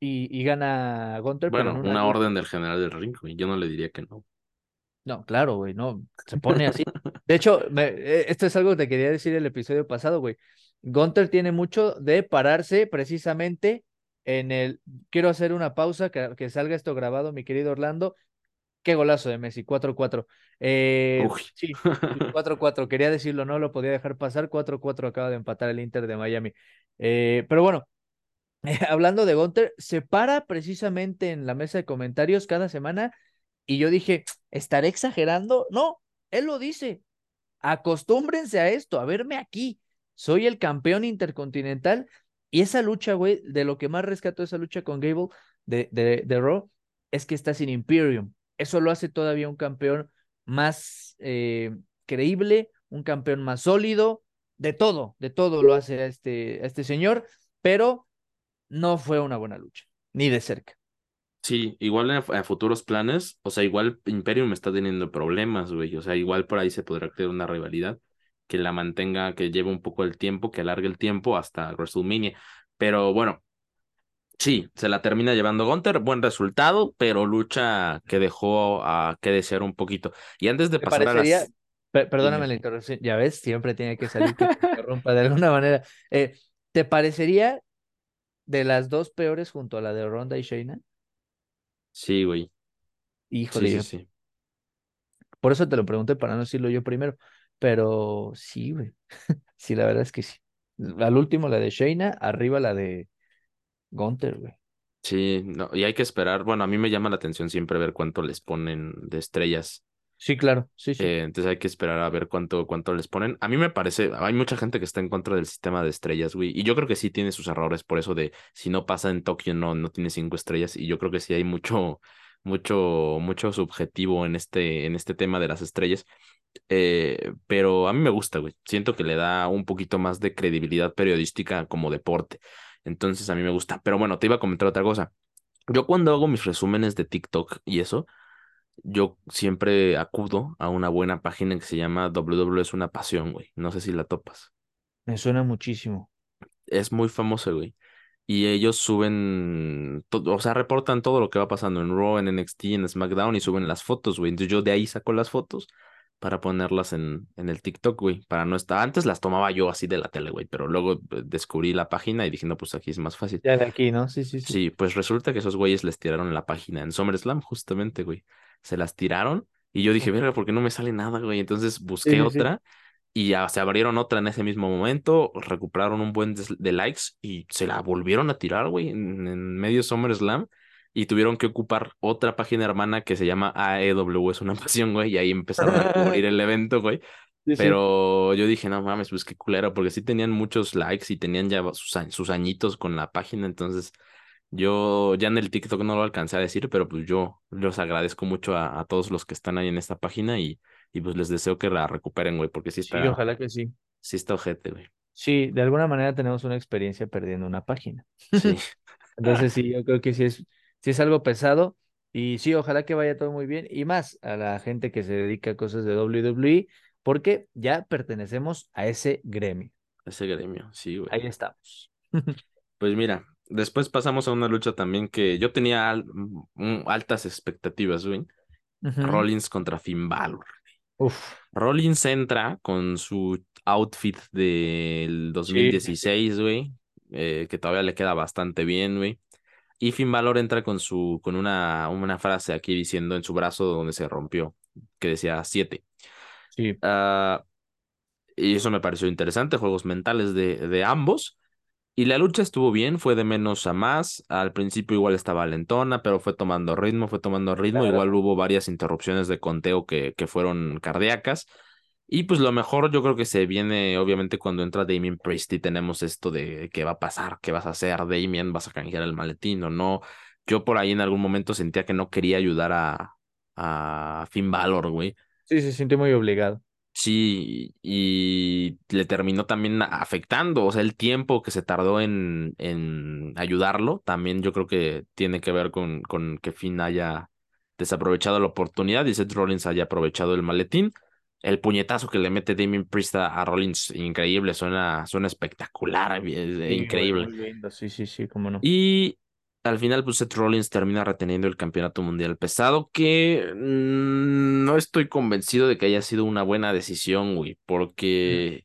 y, y gana Gunter, Bueno, en una orden del general del ring, güey, yo no le diría que no. No, claro, güey, no, se pone así. De hecho, me- eh, esto es algo que te quería decir el episodio pasado, güey. Gunter tiene mucho de pararse precisamente en el. Quiero hacer una pausa, que, que salga esto grabado, mi querido Orlando. Qué golazo de Messi, 4-4. Eh, sí, 4-4. Quería decirlo, no lo podía dejar pasar. 4-4 acaba de empatar el Inter de Miami. Eh, pero bueno, hablando de Gunter, se para precisamente en la mesa de comentarios cada semana y yo dije, ¿estaré exagerando? No, él lo dice. Acostúmbrense a esto, a verme aquí. Soy el campeón intercontinental y esa lucha, güey, de lo que más rescató esa lucha con Gable de, de, de Raw es que está sin Imperium. Eso lo hace todavía un campeón más eh, creíble, un campeón más sólido, de todo, de todo lo hace a este, este señor, pero no fue una buena lucha, ni de cerca. Sí, igual a, a futuros planes, o sea, igual Imperium está teniendo problemas, güey, o sea, igual por ahí se podrá crear una rivalidad que la mantenga, que lleve un poco el tiempo, que alargue el tiempo hasta WrestleMania, pero bueno, sí, se la termina llevando Gunter, buen resultado, pero lucha que dejó a que desear un poquito. Y antes de ¿Te pasar a parecería, las... per- perdóname la interrupción, ya ves, siempre tiene que salir que te interrumpa de alguna manera. Eh, ¿te parecería de las dos peores junto a la de Ronda y Shayna? Sí, güey, sí, Híjole, sí, yo- sí. por eso te lo pregunté para no decirlo yo primero, pero sí, güey, sí, la verdad es que sí. Al último la de Shayna, arriba la de Gunter, güey. Sí, no, y hay que esperar. Bueno, a mí me llama la atención siempre ver cuánto les ponen de estrellas. Sí, claro, sí, sí. Eh, entonces hay que esperar a ver cuánto, cuánto les ponen. A mí me parece, hay mucha gente que está en contra del sistema de estrellas, güey. Y yo creo que sí tiene sus errores, por eso de si no pasa en Tokio, no, no tiene cinco estrellas. Y yo creo que sí hay mucho, mucho, mucho subjetivo en este, en este tema de las estrellas. Eh, pero a mí me gusta, güey. Siento que le da un poquito más de credibilidad periodística como deporte. Entonces a mí me gusta. Pero bueno, te iba a comentar otra cosa. Yo cuando hago mis resúmenes de TikTok y eso, yo siempre acudo a una buena página que se llama WWE es una pasión, güey. No sé si la topas. Me suena muchísimo. Es muy famosa, güey. Y ellos suben, todo, o sea, reportan todo lo que va pasando en Raw, en NXT, en SmackDown y suben las fotos, güey. Entonces yo de ahí saco las fotos para ponerlas en, en el TikTok, güey. Para no estar. Antes las tomaba yo así de la tele, güey. Pero luego eh, descubrí la página y dije, no, pues aquí es más fácil. Ya de aquí, ¿no? Sí, sí, sí. Sí, pues resulta que esos güeyes les tiraron la página en SummerSlam, justamente, güey. Se las tiraron y yo dije, verga, ¿por qué no me sale nada, güey? Entonces busqué Sí, sí, sí. otra y ya se abrieron otra en ese mismo momento, recuperaron un buen de likes y se la volvieron a tirar, güey, en, en medio SummerSlam y tuvieron que ocupar otra página hermana que se llama AEW, es una pasión, güey, y ahí empezaron a cubrir el evento, güey. Sí, sí. Pero yo dije, no mames, pues qué culero, porque sí tenían muchos likes y tenían ya sus, sus añitos con la página, entonces yo ya en el TikTok no lo alcancé a decir, pero pues yo los agradezco mucho a, a todos los que están ahí en esta página y, y pues les deseo que la recuperen, güey, porque sí Sí, está, ojalá que sí. sí está ojete, güey. Sí, de alguna manera tenemos una experiencia perdiendo una página. Sí. Entonces sí, yo creo que sí es, sí es algo pesado y sí, ojalá que vaya todo muy bien y más a la gente que se dedica a cosas de WWE porque ya pertenecemos a ese gremio. Ese gremio, sí, güey. Ahí estamos. Pues mira, después pasamos a una lucha también que yo tenía al- mm, altas expectativas, güey. Rollins contra Finn Balor. Uf, Rollins entra con su outfit del 2016, güey, eh, que todavía le queda bastante bien, güey. Y Finn Balor entra con su, con una, una frase aquí diciendo en su brazo donde se rompió, que decía 7. sí, y eso me pareció interesante, juegos mentales de, de ambos. Y la lucha estuvo bien, fue de menos a más. Al principio igual estaba lentona, pero fue tomando ritmo, fue tomando ritmo. Claro. Igual hubo varias interrupciones de conteo que, que fueron cardíacas. Y pues lo mejor yo creo que se viene, obviamente, cuando entra Damien Priest y tenemos esto de qué va a pasar, qué vas a hacer, Damien, vas a canjear el maletín o no. Yo por ahí en algún momento sentía que no quería ayudar a, a Finn Balor, güey. sí, se sintió muy obligado. Sí, y le terminó también afectando, o sea, el tiempo que se tardó en, en ayudarlo, también yo creo que tiene que ver con, con que Finn haya desaprovechado la oportunidad y Seth Rollins haya aprovechado el maletín. El puñetazo que le mete Damien Priest a, Rollins, increíble, suena, suena espectacular, eh, Sí, güey, increíble. Muy lindo, sí, sí, sí, cómo no. Y al final, pues Seth Rollins termina reteniendo el campeonato mundial pesado, que mm, no estoy convencido de que haya sido una buena decisión, güey, porque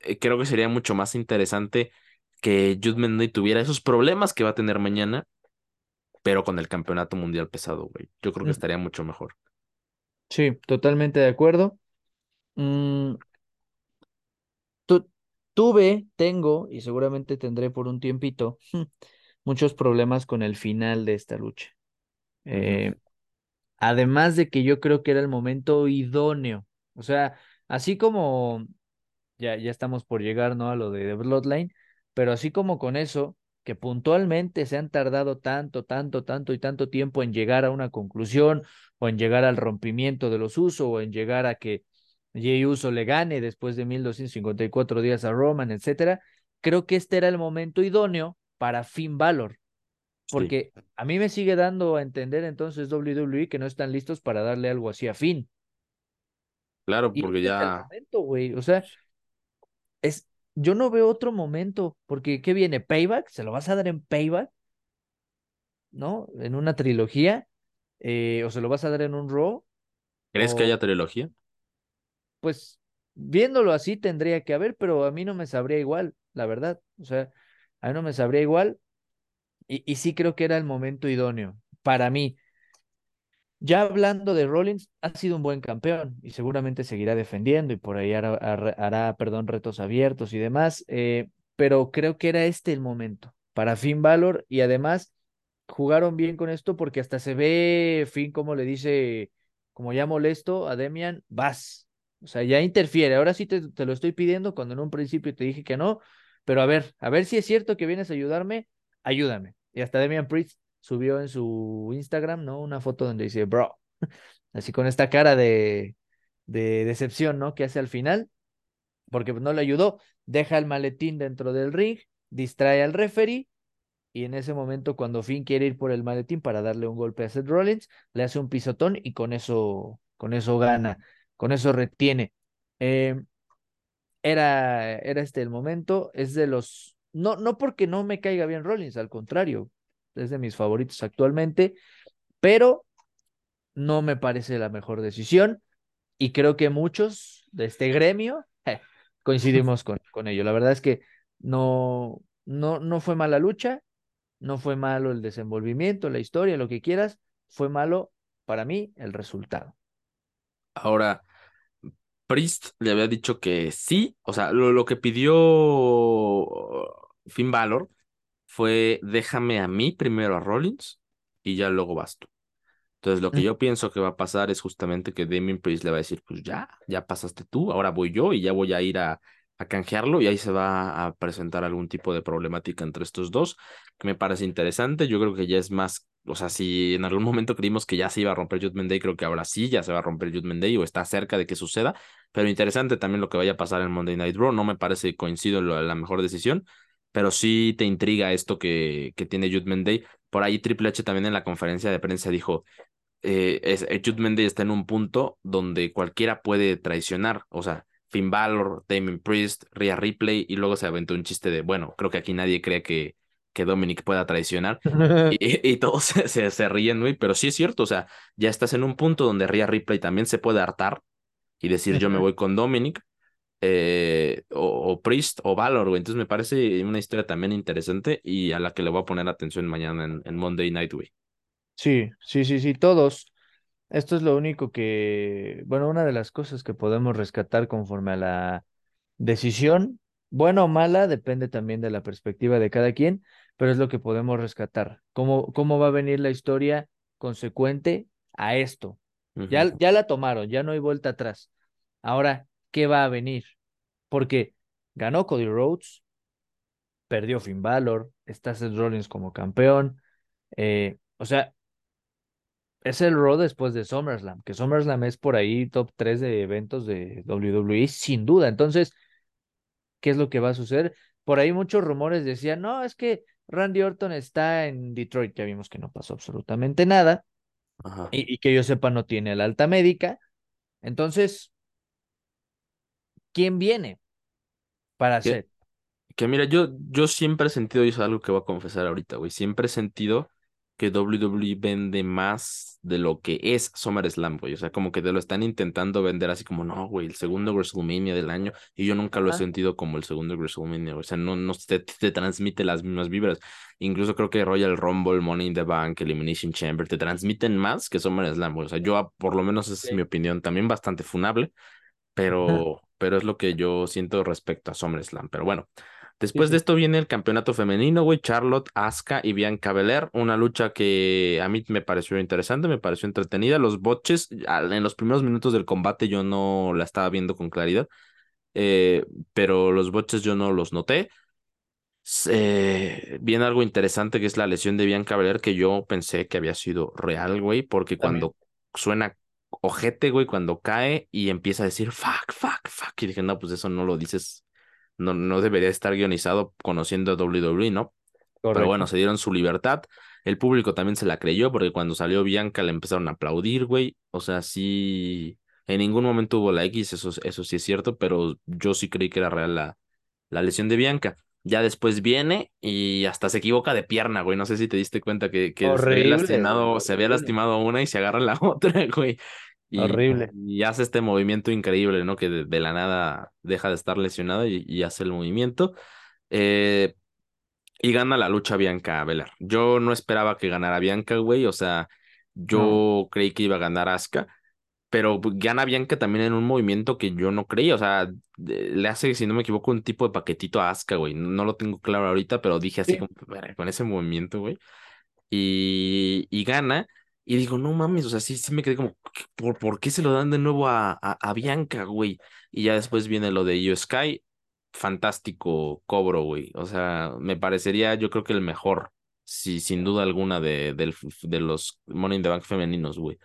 eh, creo que sería mucho más interesante que Judgment Day tuviera esos problemas que va a tener mañana pero con el campeonato mundial pesado, güey. Yo creo que Mm, estaría mucho mejor. Sí, totalmente de acuerdo. Mm, tu- tuve, tengo y seguramente tendré por un tiempito muchos problemas con el final de esta lucha. Ujú. Eh, además de que yo creo que era el momento idóneo. O sea, así como ya, ya estamos por llegar, ¿no? A lo de The Bloodline, pero así como con eso, que puntualmente se han tardado tanto, tanto, tanto y tanto tiempo en llegar a una conclusión o en llegar al rompimiento de los usos o en llegar a que Jey Uso le gane después de 1254 días a Roman, etcétera, creo que este era el momento idóneo para Finn Balor, Sí, porque a mí me sigue dando a entender entonces WWE que no están listos para darle algo así a Finn. claro, porque ya, momento, güey. O sea, es, yo no veo otro momento, porque ¿qué viene? ¿Payback? ¿Se lo vas a dar en Payback? ¿No? ¿En una trilogía? Eh, ¿o se lo vas a dar en un Raw? ¿crees que haya trilogía? pues, viéndolo así tendría que haber, pero a mí no me sabría igual, la verdad. O sea, a mí no me sabría igual. Y, y sí creo que era el momento idóneo para mí. Ya hablando de Rollins, ha sido un buen campeón y seguramente seguirá defendiendo y por ahí hará, perdón, retos abiertos y demás, eh, pero creo que era este el momento para Finn Balor y además jugaron bien con esto porque hasta se ve Finn como le dice, como ya molesto a Demian, vas, o sea, ya interfiere, ahora sí te, te lo estoy pidiendo cuando en un principio te dije que no, pero a ver, a ver si es cierto que vienes a ayudarme, ayúdame. Y hasta Demian Priest subió en su Instagram, ¿no? Una foto donde dice, bro, así con esta cara de, de decepción, ¿no? Que hace al final, porque no le ayudó, deja el maletín dentro del ring, distrae al referee, y en ese momento cuando Finn quiere ir por el maletín para darle un golpe a Seth Rollins, le hace un pisotón y con eso, con eso gana, con eso retiene. Eh, era, era este el momento, es de los, no, no porque no me caiga bien Rollins, al contrario, es de mis favoritos actualmente, pero no me parece la mejor decisión y creo que muchos de este gremio eh, coincidimos con, con ello. La verdad es que no, no, no fue mala lucha, no fue malo el desenvolvimiento, la historia, lo que quieras, fue malo para mí el resultado. Ahora, Priest le había dicho que sí, o sea, lo, lo que pidió Finn Balor fue déjame a mí primero a Rollins y ya luego vas tú. Entonces, lo que yo pienso que va a pasar es justamente que Damien Priest le va a decir, pues ya, ya pasaste tú, ahora voy yo y ya voy a ir a, a canjearlo y ahí se va a presentar algún tipo de problemática entre estos dos, que me parece interesante. Yo creo que ya es más, o sea, si en algún momento creímos que ya se iba a romper Judgment Day, creo que ahora sí ya se va a romper Judgment Day o está cerca de que suceda, pero interesante también lo que vaya a pasar en Monday Night Raw, no me parece coincido en la mejor decisión, pero sí te intriga esto que, que tiene Judgment Day. Por ahí Triple H también en la conferencia de prensa dijo, eh, es, eh, Judgment Day está en un punto donde cualquiera puede traicionar, o sea, Finn Balor, Damien Priest, Rhea Ripley, y luego se aventó un chiste de, bueno, creo que aquí nadie cree que, que Dominic pueda traicionar, y, y, todos se, se, se ríen, güey, pero sí es cierto, o sea, ya estás en un punto donde Rhea Ripley también se puede hartar y decir yo me voy con Dominic, eh, o, o Priest o Balor, güey, entonces me parece una historia también interesante y a la que le voy a poner atención mañana en, en Monday Night, güey. Sí, sí, sí, sí, todos. Esto es lo único que, bueno, una de las cosas que podemos rescatar conforme a la decisión, buena o mala, depende también de la perspectiva de cada quien, pero es lo que podemos rescatar. ¿Cómo, cómo va a venir la historia consecuente a esto? Ya, ya la tomaron, ya no hay vuelta atrás. Ahora, ¿qué va a venir? Porque ganó Cody Rhodes, perdió Finn Balor, está Seth Rollins como campeón, eh, o sea, es el Raw después de SummerSlam, que SummerSlam es por ahí top 3 de eventos de WWE, sin duda. Entonces, ¿qué es lo que va a suceder? Por ahí muchos rumores decían, no, es que Randy Orton está en Detroit, ya vimos que no pasó absolutamente nada, Ajá. y, y que yo sepa no tiene la alta médica. Entonces, ¿quién viene para Que, hacer? que mira, yo, yo siempre he sentido, y eso es algo que voy a confesar ahorita, güey, siempre he sentido que WWE vende más de lo que es SummerSlam, güey. O sea, como que te lo están intentando vender así como, no, güey, el segundo WrestleMania del año. Y yo nunca lo he sentido como el segundo WrestleMania, O sea, no, no te, te, transmite las mismas vibras. Incluso creo que Royal Rumble, Money in the Bank, Elimination Chamber te transmiten más que SummerSlam, güey. O sea, yo, por lo menos, esa es mi opinión. También bastante funable, pero, pero es lo que yo siento respecto a SummerSlam. Pero bueno. Después de esto viene el campeonato femenino, güey. Charlotte, Asuka y Bianca Belair. Una lucha que a mí me pareció interesante, me pareció entretenida. Los botches, en los primeros minutos del combate yo no la estaba viendo con claridad. Eh, pero los botches yo no los noté. Eh, viene algo interesante que es la lesión de Bianca Belair que yo pensé que había sido real, güey, porque cuando suena ojete, güey, cuando cae y empieza a decir fuck, fuck, fuck, y dije, no, pues eso no lo dices no, no debería estar guionizado conociendo a WWE, ¿no? Pero bueno, se dieron su libertad. El público también se la creyó porque cuando salió Bianca le empezaron a aplaudir, güey. O sea, sí, en ningún momento hubo la X, eso, eso sí es cierto, pero yo sí creí que era real la, la lesión de Bianca. Ya después viene y hasta se equivoca de pierna, güey. No sé si te diste cuenta que, que se, había lastimado, se había lastimado una y se agarra la otra, güey. Horrible. Y hace este movimiento increíble, ¿no? Que de, la nada deja de estar lesionado y, hace el movimiento. Eh, y gana la lucha Bianca Belair. Yo no esperaba que ganara Bianca, güey. O sea, yo creí que iba a ganar Asuka. Pero gana Bianca también en un movimiento que yo no creía. O sea, le hace, si no me equivoco, un tipo de paquetito a Asuka, güey. No, lo tengo claro ahorita, pero dije así como, con ese movimiento, güey. Y, y gana. Y digo, no mames, o sea, sí, sí me quedé como, ¿por, ¿por qué se lo dan de nuevo a, a, Bianca, güey? Y ya después viene lo de Io Sky, fantástico cobro, güey. O sea, me parecería, yo creo que el mejor, sí, sin duda alguna, de, de los Money in the Bank femeninos, güey.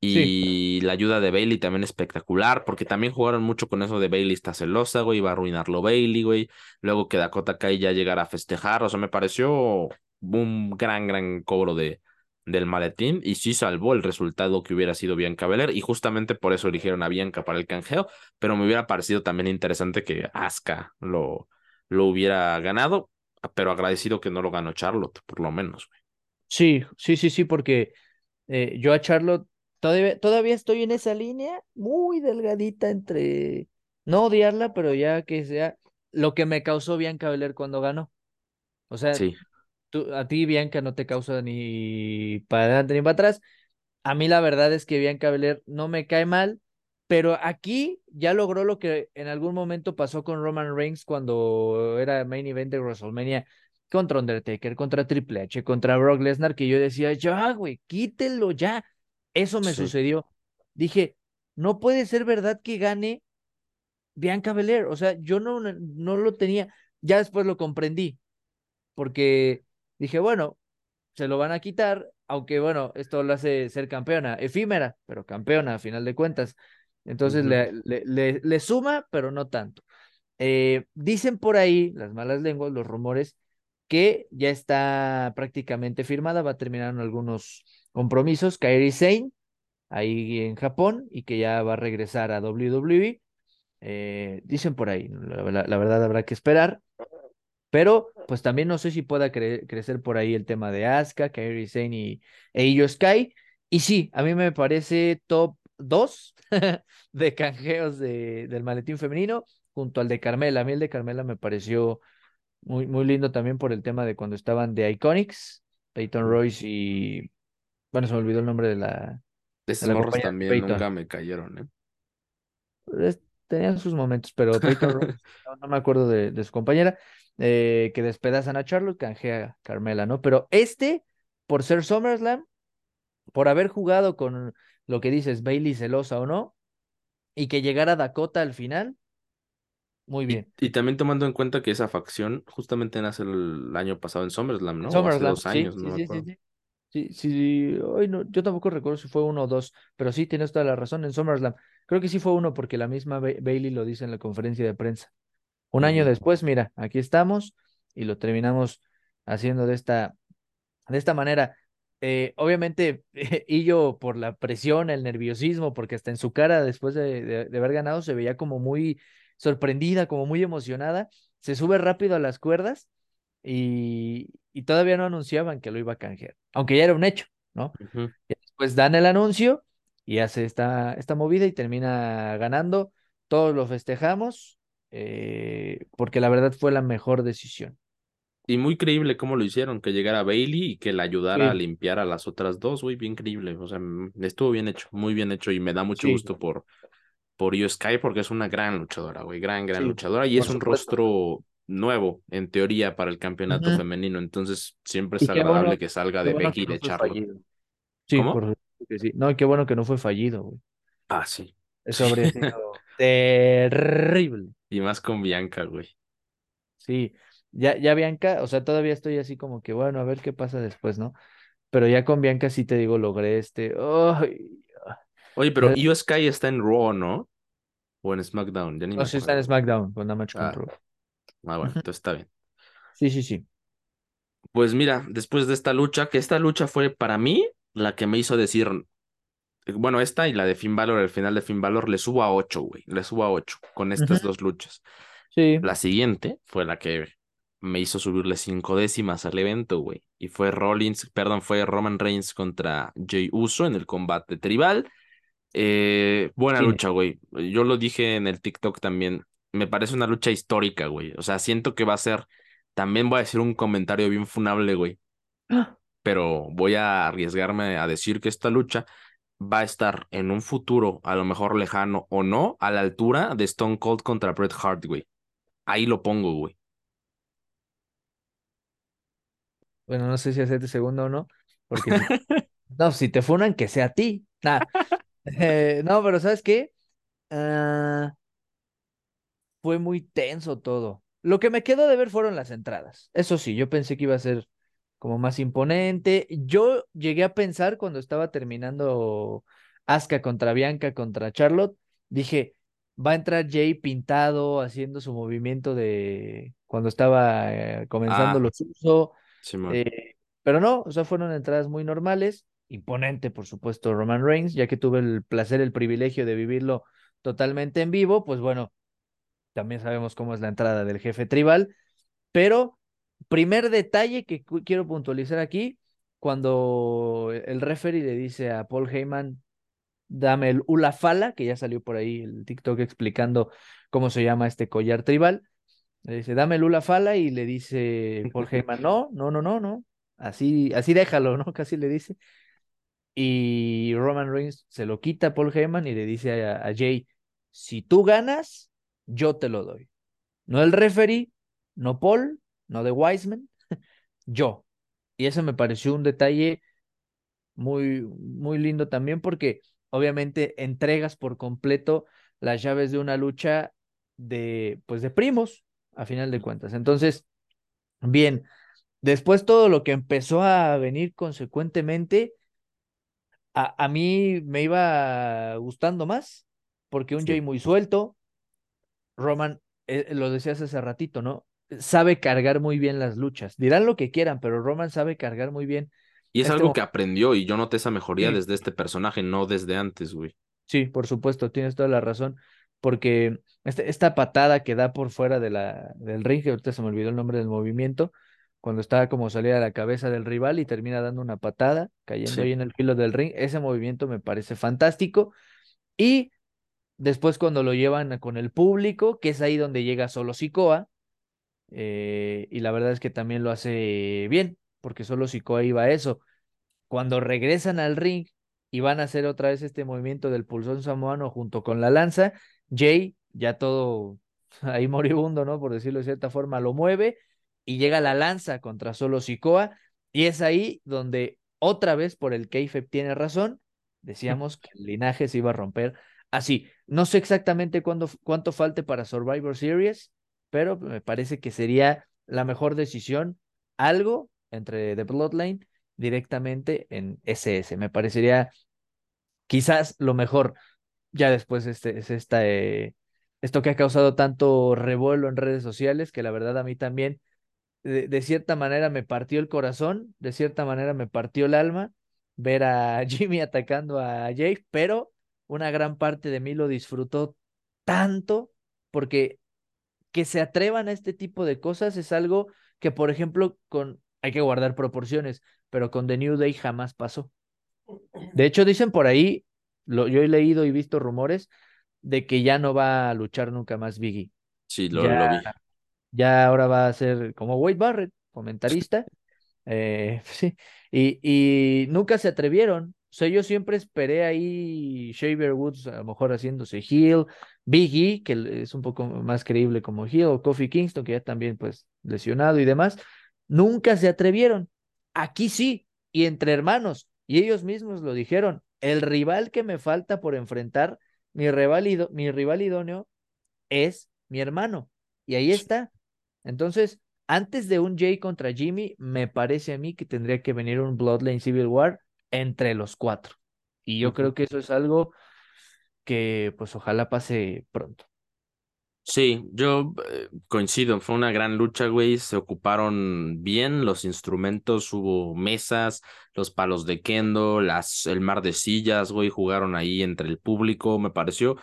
Y la ayuda de Bailey también espectacular, porque también jugaron mucho con eso de Bailey está celosa, güey, iba a arruinarlo Bailey, güey. Luego que Dakota Kai ya llegara a festejar, o sea, me pareció un gran, gran cobro de, del maletín y sí salvó el resultado que hubiera sido Bianca Belair y justamente por eso eligieron a Bianca para el canjeo, pero me hubiera parecido también interesante que Asuka lo, lo hubiera ganado, pero agradecido que no lo ganó Charlotte, por lo menos. Sí, sí, sí, sí, porque eh, yo a Charlotte todavía, todavía estoy en esa línea muy delgadita entre no odiarla, pero ya que sea lo que me causó Bianca Belair cuando ganó. O sea, sí a ti Bianca no te causa ni para adelante ni para atrás. A mí la verdad es que Bianca Belair no me cae mal, pero aquí ya logró lo que en algún momento pasó con Roman Reigns cuando era main event de WrestleMania contra Undertaker, contra Triple H, contra Brock Lesnar, que yo decía, ya, güey, quítelo ya. Eso me sucedió. Dije, no puede ser verdad que gane Bianca Belair. O sea, yo no, no lo tenía. Ya después lo comprendí, porque dije, bueno, se lo van a quitar, aunque bueno, esto lo hace ser campeona, efímera, pero campeona a final de cuentas. Entonces le, le, le, suma, pero no tanto. Eh, dicen por ahí las malas lenguas, los rumores, que ya está prácticamente firmada, va a terminar en algunos compromisos, Kairi Sane, ahí en Japón, y que ya va a regresar a WWE. Eh, dicen por ahí, la, verdad habrá que esperar. Pero, pues también no sé si pueda crecer por ahí el tema de Asuka, Kairi Sane y e Sky. Y sí, a mí me parece top 2 de canjeos de, del maletín femenino, junto al de Carmela. A mí el de Carmela me pareció muy, muy lindo también por el tema de cuando estaban de Iconics, Peyton Royce y. Bueno, se me olvidó el nombre de la. También nunca me cayeron, ¿eh? Tenían sus momentos, pero Royce, no, me acuerdo de, de su compañera. Eh, que despedazan a Charlotte, canjea a Carmela, ¿no? Pero este, por ser SummerSlam, por haber jugado con lo que dices, Bailey celosa o no, y que llegara Dakota al final, muy bien. Y, también tomando en cuenta que esa facción justamente nace el año pasado en SummerSlam, ¿no? SummerSlam, dos años, sí, no sí, sí, sí, sí, Hoy no, yo tampoco recuerdo si fue uno o dos, pero sí tienes toda la razón en SummerSlam. Creo que sí fue uno porque la misma Bailey lo dice en la conferencia de prensa. Un año después, mira, aquí estamos y lo terminamos haciendo de esta, de esta manera. Eh, obviamente, y yo por la presión, el nerviosismo, porque hasta en su cara después de, haber ganado se veía como muy sorprendida, como muy emocionada, se sube rápido a las cuerdas y, y todavía no anunciaban que lo iba a canjear, aunque ya era un hecho, ¿no? Y después dan el anuncio y hace esta, esta movida y termina ganando. Todos lo festejamos eh, porque la verdad fue la mejor decisión. Y muy creíble cómo lo hicieron, que llegara Bailey y que la ayudara a limpiar a las otras dos, güey, bien creíble. O sea, estuvo bien hecho, muy bien hecho y me da mucho gusto por, por Io Sky porque es una gran luchadora, güey, gran, gran luchadora y es un rostro nuevo, en teoría, para el campeonato femenino. Entonces, siempre es agradable que salga de Becky y de Charlotte. Sí, Por, sí. No, qué bueno que no fue fallido, güey. Ah, sí. Eso habría sido terrible. Y más con Bianca, güey. Sí, ya, ya Bianca, o sea, todavía estoy así como que, bueno, a ver qué pasa después, ¿no? Pero ya con Bianca sí te digo, logré este. Oye, pero Sky está en Raw, ¿no? O en SmackDown, ya ni No, sí está en SmackDown, con match ah. Ah, bueno, entonces está bien. Sí, sí, sí. Pues mira, después de esta lucha, que esta lucha fue para mí la que me hizo decir, bueno, esta y la de Finn Balor, el final de Finn Balor, le subo a 8, güey, le subo a 8 con estas dos luchas. Sí. La siguiente fue la que me hizo subirle cinco décimas al evento, güey. Y fue Rollins, perdón, fue Roman Reigns contra Jay Uso en el combate tribal. Eh, buena lucha, güey. Yo lo dije en el TikTok también. Me parece una lucha histórica, güey. O sea, siento que va a ser. También voy a decir un comentario bien funable, güey. ¡Ah! Pero voy a arriesgarme a decir que esta lucha va a estar en un futuro, a lo mejor lejano o no, a la altura de Stone Cold contra Bret Hart, güey. Ahí lo pongo, güey. Bueno, no sé si hacerte segundo o no, porque no, si te funan, que sea a ti. Eh, no, pero ¿sabes qué? Ah, fue muy tenso todo. Lo que me quedó de ver fueron las entradas. Eso sí, yo pensé que iba a ser como más imponente. Yo llegué a pensar cuando estaba terminando Asuka contra Bianca contra Charlotte, dije, va a entrar Jay pintado haciendo su movimiento de cuando estaba eh, comenzando ah. los usos eh, pero no, o sea, fueron entradas muy normales, imponente, por supuesto, Roman Reigns, ya que tuve el placer, el privilegio de vivirlo totalmente en vivo, pues bueno, también sabemos cómo es la entrada del jefe tribal, pero primer detalle que quiero puntualizar aquí, cuando el referee le dice a Paul Heyman, dame el Ulafala, que ya salió por ahí el TikTok explicando cómo se llama este collar tribal, le dice, dame Lula Fala y le dice Paul Heyman, no, no, no, no, no, así, así déjalo, ¿no? Casi le dice. Y Roman Reigns se lo quita a Paul Heyman y le dice a, Jay, si tú ganas, yo te lo doy. No el referee, no Paul, no de Wiseman, yo. Y eso me pareció un detalle muy, muy lindo también porque obviamente entregas por completo las llaves de una lucha de, pues de primos, a final de cuentas. Entonces, bien, después todo lo que empezó a venir consecuentemente, a, a mí me iba gustando más, porque un Jay muy suelto, Roman, eh, lo decías hace ratito, ¿no? Sabe cargar muy bien las luchas. Dirán lo que quieran, pero Roman sabe cargar muy bien. Y es este algo que aprendió y yo noté esa mejoría desde este personaje, no desde antes, güey. Sí, por supuesto, tienes toda la razón porque este, esta patada que da por fuera de la, del ring, que ahorita se me olvidó el nombre del movimiento, cuando está como salida a la cabeza del rival y termina dando una patada, cayendo ahí en el filo del ring, ese movimiento me parece fantástico. Y después cuando lo llevan con el público, que es ahí donde llega solo Sikoa, eh, y la verdad es que también lo hace bien, porque solo Sikoa iba a eso. Cuando regresan al ring y van a hacer otra vez este movimiento del pulsón samoano junto con la lanza, Jay, ya todo ahí moribundo, ¿no? Por decirlo de cierta forma, lo mueve y llega la lanza contra solo Sikoa. Y es ahí donde otra vez por el Keifeb tiene razón. Decíamos que el linaje se iba a romper así. No sé exactamente cuándo, cuánto falte para Survivor Series, pero me parece que sería la mejor decisión algo entre The Bloodline directamente en SS. Me parecería quizás lo mejor ya después este, es esta, eh, esto que ha causado tanto revuelo en redes sociales, que la verdad a mí también, de, cierta manera me partió el corazón, de cierta manera me partió el alma ver a Jimmy atacando a Jake, pero una gran parte de mí lo disfrutó tanto porque que se atrevan a este tipo de cosas es algo que, por ejemplo, con hay que guardar proporciones, pero con The New Day jamás pasó. De hecho, dicen por ahí, lo, yo he leído y visto rumores de que ya no va a luchar nunca más Biggie. Sí, lo, lo vi. Ya ahora va a ser como Wade Barrett, comentarista. Eh, sí, y, y nunca se atrevieron. O sea, yo siempre esperé ahí Shaver Woods a lo mejor haciéndose heel, Biggie, que es un poco más creíble como heel, o Kofi Kingston, que ya también pues lesionado y demás. Nunca se atrevieron. Aquí sí, y entre hermanos, y ellos mismos lo dijeron, el rival que me falta por enfrentar, mi rival, mi rival idóneo es mi hermano. Y ahí está. Entonces, antes de un Jay contra Jimmy, me parece a mí que tendría que venir un Bloodline Civil War entre los cuatro. Y yo creo que eso es algo que pues ojalá pase pronto. Sí, yo eh, coincido, fue una gran lucha, güey, se ocuparon bien los instrumentos, hubo mesas, los palos de kendo, las, el mar de sillas, güey, jugaron ahí entre el público, me pareció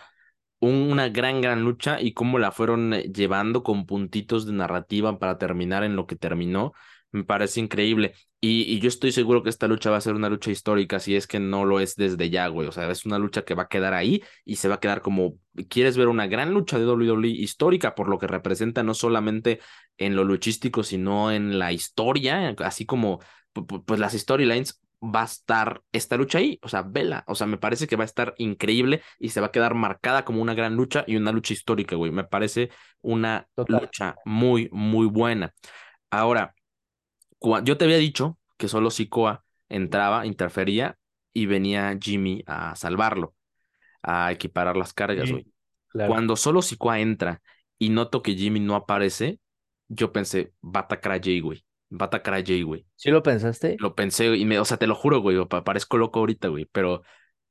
una gran, gran lucha y cómo la fueron eh, llevando con puntitos de narrativa para terminar en lo que terminó, me parece increíble. Y, y, yo estoy seguro que esta lucha va a ser una lucha histórica, si es que no lo es desde ya, güey. O sea, es una lucha que va a quedar ahí y se va a quedar como, quieres ver una gran lucha de WWE histórica por lo que representa no solamente en lo luchístico, sino en la historia, así como pues las storylines va a estar esta lucha ahí. O sea, vela. O sea, me parece que va a estar increíble y se va a quedar marcada como una gran lucha y una lucha histórica, güey. Me parece una lucha muy, muy buena. Ahora, yo te había dicho que solo Sikoa entraba, interfería y venía Jimmy a salvarlo, a equiparar las cargas, güey. Cuando solo Sikoa entra y noto que Jimmy no aparece, yo pensé, va a atacar a Jay, güey va a atacar a Jay, güey. ¿Sí lo pensaste? Lo pensé y me, o sea, te lo juro, güey, parezco loco ahorita, güey, pero,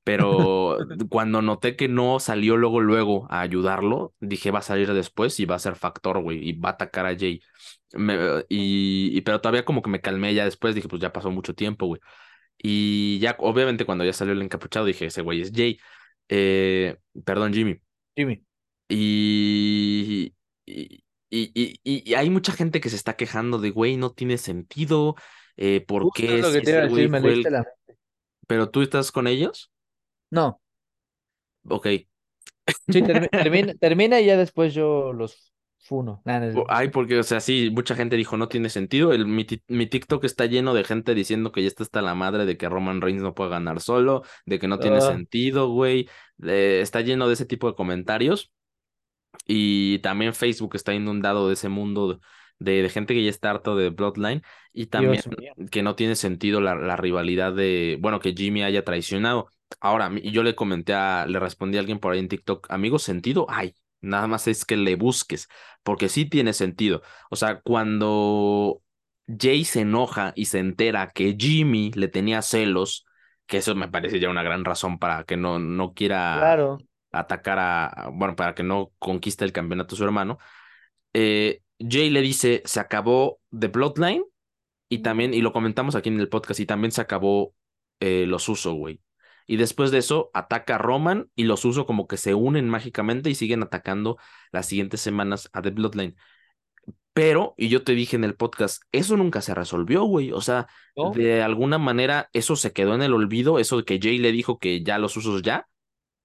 pero cuando noté que no salió luego, luego a ayudarlo, dije va a salir después y va a ser factor, güey, y va a atacar a Jay. y, y, pero todavía como que me calmé ya después, dije, pues ya pasó mucho tiempo, güey. Y ya, obviamente, cuando ya salió el encapuchado, dije, ese güey es Jay. Eh, perdón, Jimmy. Jimmy. y, y, y, y, hay mucha gente que se está quejando de, güey, no tiene sentido. Eh, ¿Por qué? ¿Pero tú estás con ellos? No. Ok. Sí, termina, termina y ya después yo los funo. Ay, porque, o sea, sí, mucha gente dijo, no tiene sentido. El, mi, mi, TikTok está lleno de gente diciendo que ya está hasta la madre de que Roman Reigns no puede ganar solo, de que no tiene ah. sentido, güey. está lleno de ese tipo de comentarios. Y también Facebook está inundado de ese mundo de, de gente que ya está harto de Bloodline y también que no tiene sentido la, la, rivalidad de, bueno, que Jimmy haya traicionado. Ahora, y yo le comenté a, le respondí a alguien por ahí en TikTok, amigo, sentido hay, nada más es que le busques, porque sí tiene sentido. O sea, cuando Jay se enoja y se entera que Jimmy le tenía celos, que eso me parece ya una gran razón para que no, no quiera claro atacar a, bueno, para que no conquiste el campeonato su hermano, eh, Jay le dice, se acabó The Bloodline y también, y lo comentamos aquí en el podcast, y también se acabó eh, los usos, güey. Y después de eso, ataca a Roman y los usos como que se unen mágicamente y siguen atacando las siguientes semanas a The Bloodline. Pero, y yo te dije en el podcast, eso nunca se resolvió, güey. O sea, de alguna manera eso se quedó en el olvido, eso de que Jay le dijo que ya los usos ya,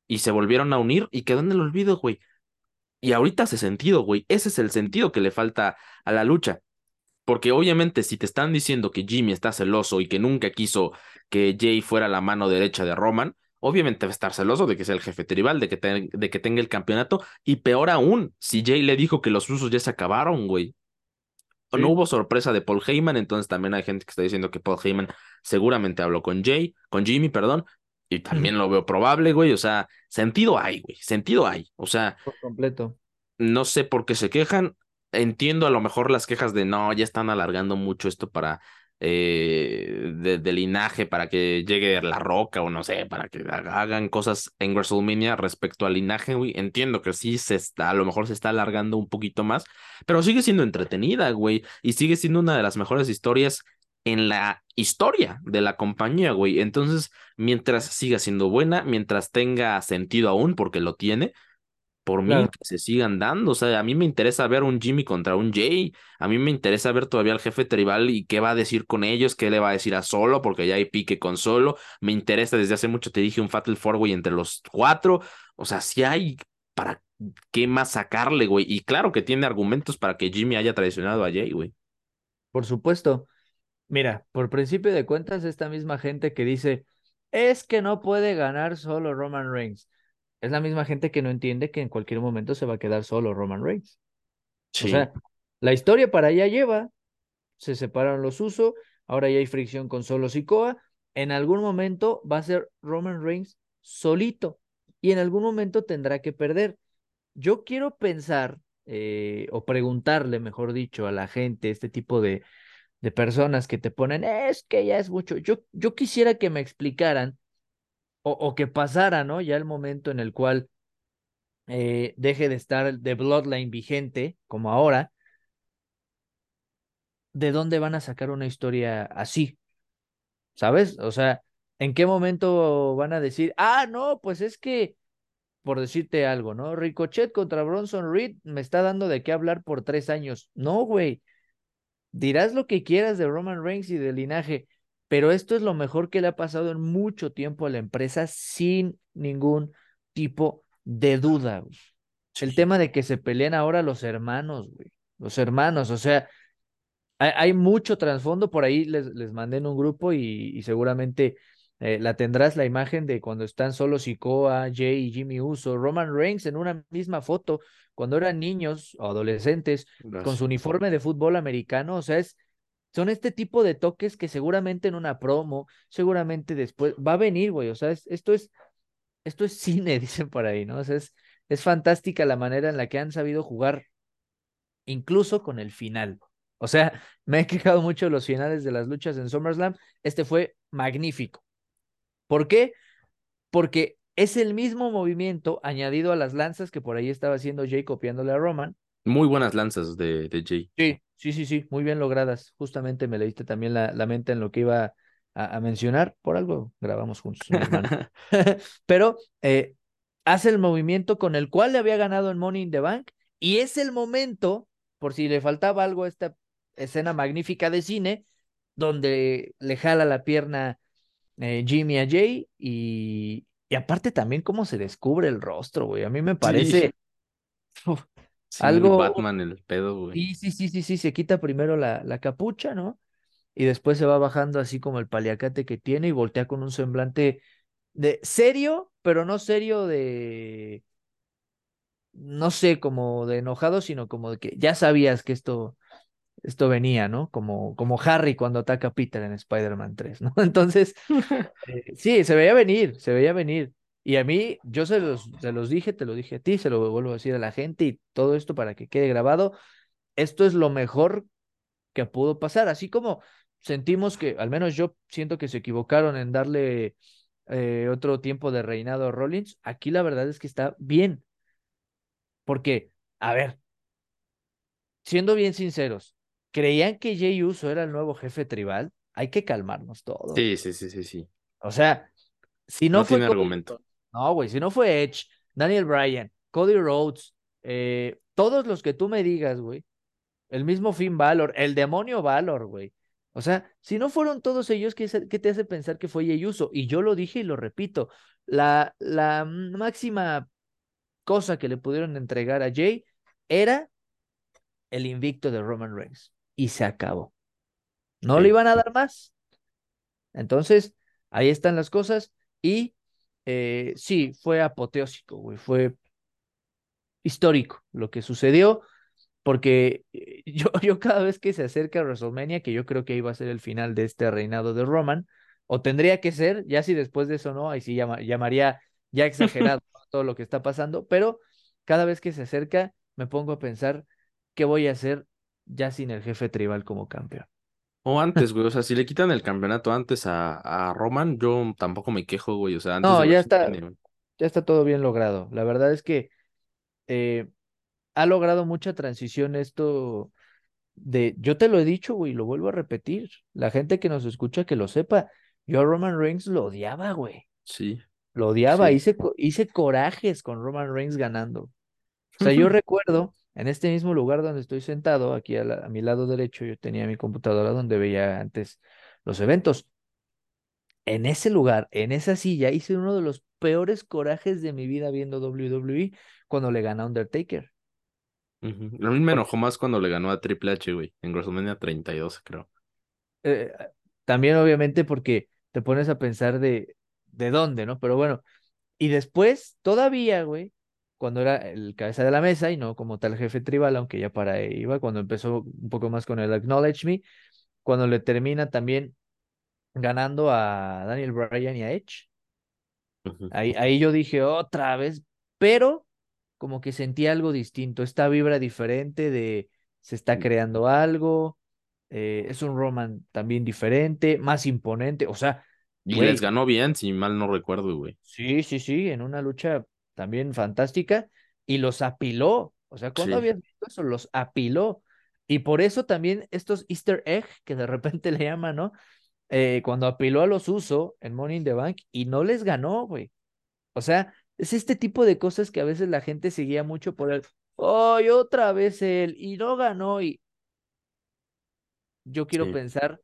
y se volvieron a unir y quedó en el olvido, güey. Y ahorita hace sentido, güey. Ese es el sentido que le falta a la lucha. Porque obviamente si te están diciendo que Jimmy está celoso y que nunca quiso que Jay fuera la mano derecha de Roman, obviamente va a estar celoso de que sea el jefe tribal, de que, de que tenga el campeonato. Y peor aún, si Jay le dijo que los usos ya se acabaron, güey. No hubo sorpresa de Paul Heyman, entonces también hay gente que está diciendo que Paul Heyman seguramente habló con Jay, con Jimmy, perdón, y también lo veo probable, güey. O sea, sentido hay, güey. Sentido hay. O sea. Por completo. No sé por qué se quejan. Entiendo a lo mejor las quejas de no, ya están alargando mucho esto para. Eh, de, linaje para que llegue la roca o no sé, para que hagan cosas en WrestleMania respecto al linaje, güey. Entiendo que sí se está, a lo mejor se está alargando un poquito más, pero sigue siendo entretenida, güey, y sigue siendo una de las mejores historias en la historia de la compañía, güey. Entonces, mientras siga siendo buena, mientras tenga sentido aún, porque lo tiene, por mí Claro. que se sigan dando. O sea, a mí me interesa ver un Jimmy contra un Jay. A mí me interesa ver todavía al jefe tribal y qué va a decir con ellos, qué le va a decir a Solo, porque ya hay pique con Solo. Me interesa desde hace mucho, te dije, un Fatal Four Way entre los cuatro. O sea, si hay para qué más sacarle, güey. Y claro que tiene argumentos para que Jimmy haya traicionado a Jay, güey. Por supuesto. Mira, por principio de cuentas, esta misma gente que dice, es que no puede ganar solo Roman Reigns. Es la misma gente que no entiende que en cualquier momento se va a quedar solo Roman Reigns. O sea, la historia para allá lleva, se separaron los usos, ahora ya hay fricción con solo Sikoa. En algún momento va a ser Roman Reigns solito y en algún momento tendrá que perder. Yo quiero pensar eh, o preguntarle, mejor dicho, a la gente, este tipo de, de personas que te ponen, es que ya es mucho. Yo, yo quisiera que me explicaran o, que pasara, ¿no? Ya el momento en el cual eh, deje de estar de Bloodline vigente, como ahora, ¿de dónde van a sacar una historia así? ¿Sabes? O sea, ¿en qué momento van a decir, ah, no, pues es que, por decirte algo, ¿no? Ricochet contra Bronson Reed me está dando de qué hablar por tres años. No, güey. Dirás lo que quieras de Roman Reigns y del linaje, pero esto es lo mejor que le ha pasado en mucho tiempo a la empresa sin ningún tipo de duda. Güey. El Sí. tema de que se pelean ahora los hermanos, güey. Los hermanos, o sea, hay, hay mucho trasfondo, por ahí les, les mandé en un grupo y, y seguramente eh, la tendrás la imagen de cuando están solo Sikoa, Jay y Jimmy Uso, Roman Reigns en una misma foto, cuando eran niños o adolescentes, con su uniforme de fútbol americano, o sea, es, son este tipo de toques que seguramente en una promo, seguramente después va a venir, güey, o sea, es- esto es, esto es cine, dicen por ahí, ¿no? O sea, es, es fantástica la manera en la que han sabido jugar, incluso con el final. O sea, me he quejado mucho de los finales de las luchas en SummerSlam. Este fue magnífico. ¿Por qué? Porque es el mismo movimiento añadido a las lanzas que por ahí estaba haciendo Jay copiándole a Roman. Muy buenas lanzas de, de Jay. Sí, sí, sí, sí, muy bien logradas. Justamente me leíste también la, la mente en lo que iba a, a mencionar. Por algo grabamos juntos, mi hermano. Pero eh, hace el movimiento con el cual le había ganado en Money in the Bank y es el momento, por si le faltaba algo a esta escena magnífica de cine, donde le jala la pierna eh, Jimmy a Jay y, y aparte también cómo se descubre el rostro, güey. A mí me parece uf, Sí, algo... Batman el pedo, güey. Sí, sí, sí, sí, sí, se quita primero la, la capucha, ¿no? Y después se va bajando así como el paliacate que tiene y voltea con un semblante de serio, pero no serio de, no sé, como de enojado, sino como de que ya sabías que esto, esto venía, ¿no? Como, como Harry cuando ataca a Peter en Spider-Man 3, ¿no? Entonces, eh, sí, se veía venir, se veía venir. Y a mí, yo se los, se los dije, te lo dije a ti, se lo vuelvo a decir a la gente y todo esto para que quede grabado. Esto es lo mejor que pudo pasar, así como sentimos que, al menos yo siento que se equivocaron en darle eh, otro tiempo de reinado a Rollins, aquí la verdad es que está bien, porque, a ver, siendo bien sinceros, ¿creían que Jey Uso era el nuevo jefe tribal? Hay que calmarnos todos. Sí, sí, sí, sí, sí. O sea, si no, No fue tiene argumento. No, güey, si no fue Edge, Daniel Bryan, Cody Rhodes, eh, todos los que tú me digas, güey, el mismo Finn Balor, el demonio Balor, güey. O sea, si no fueron todos ellos, ¿qué, te hace pensar que fue Jey Uso? Y yo lo dije y lo repito, la, la máxima cosa que le pudieron entregar a Jay era el invicto de Roman Reigns. Y se acabó. No Sí. le iban a dar más. Entonces, ahí están las cosas. Y eh, sí, fue apoteósico, güey. Fue histórico lo que sucedió. Porque eh, yo, yo cada vez que se acerca a WrestleMania, que yo creo que iba a ser el final de este reinado de Roman, o tendría que ser, ya si después de eso no, ahí sí llama- llamaría ya exagerado todo lo que está pasando, pero cada vez que se acerca me pongo a pensar qué voy a hacer ya sin el jefe tribal como campeón. O antes, güey. O sea, si le quitan el campeonato antes a, a Roman, yo tampoco me quejo, güey. O sea, antes No, de ya está, WrestleMania. ya está todo bien logrado. La verdad es que eh, ha logrado mucha transición esto de, yo te lo he dicho, güey, lo vuelvo a repetir. La gente que nos escucha que lo sepa, yo a Roman Reigns lo odiaba, güey. Sí. Lo odiaba, Sí. hice, co- hice corajes con Roman Reigns ganando. O sea, yo recuerdo en este mismo lugar donde estoy sentado, aquí a, a mi lado derecho, yo tenía mi computadora donde veía antes los eventos. En ese lugar, en esa silla, hice uno de los peores corajes de mi vida viendo WWE cuando le gana Undertaker. A mí me enojó más cuando le ganó a Triple H, güey, en WrestleMania 32, creo. Eh, también obviamente porque te pones a pensar de, de dónde, ¿no? Pero bueno, y después, todavía, güey, cuando era el cabeza de la mesa y no como tal jefe tribal, aunque ya para ahí iba, cuando empezó un poco más con el Acknowledge Me, cuando le termina también ganando a Daniel Bryan y a Edge. Ahí, ahí yo dije otra vez, pero como que sentí algo distinto, esta vibra diferente de se está creando algo, eh, es un Roman también diferente, más imponente, o sea, Y les güey, ganó bien, si mal no recuerdo, güey. sí, sí, sí, en una lucha también fantástica y los apiló, o sea, ¿cuándo Sí. habías visto eso? Los apiló. Y por eso también estos Easter egg que de repente le llaman, ¿no? Eh, cuando apiló a los Uso en Money in the Bank y no les ganó, güey. O sea, es este tipo de cosas que a veces la gente seguía mucho por el, ¡ay, otra vez él! Y no ganó. Y yo quiero Sí. pensar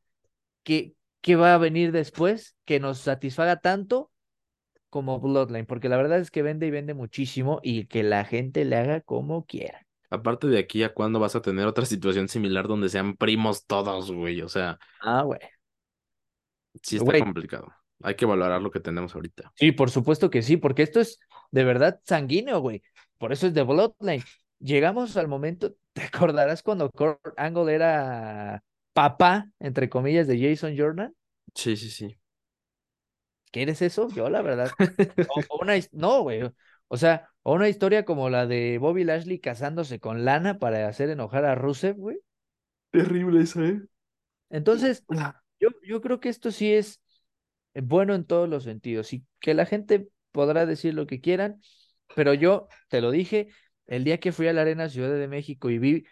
que, que va a venir después que nos satisfaga tanto como Bloodline, porque la verdad es que vende y vende muchísimo y que la gente le haga como quiera. Aparte de aquí a cuándo vas a tener otra situación similar donde sean primos todos, güey. O sea, Ah, güey. sí está Güey, complicado. Hay que valorar lo que tenemos ahorita. sí, por supuesto que sí, porque esto es de verdad sanguíneo, güey. Por eso es de Bloodline. Llegamos al momento, ¿te acordarás cuando Kurt Angle era papá, entre comillas, de Jason Jordan? Sí, sí, sí. ¿Quieres eso? Yo, la verdad. O, o una, no, güey. O sea, o una historia como la de Bobby Lashley casándose con Lana para hacer enojar a Rusev, güey. Terrible eso, ¿eh? Entonces, yo, yo creo que esto sí es eh, bueno en todos los sentidos y que la gente podrá decir lo que quieran, pero yo te lo dije, el día que fui a la Arena Ciudad de México y vi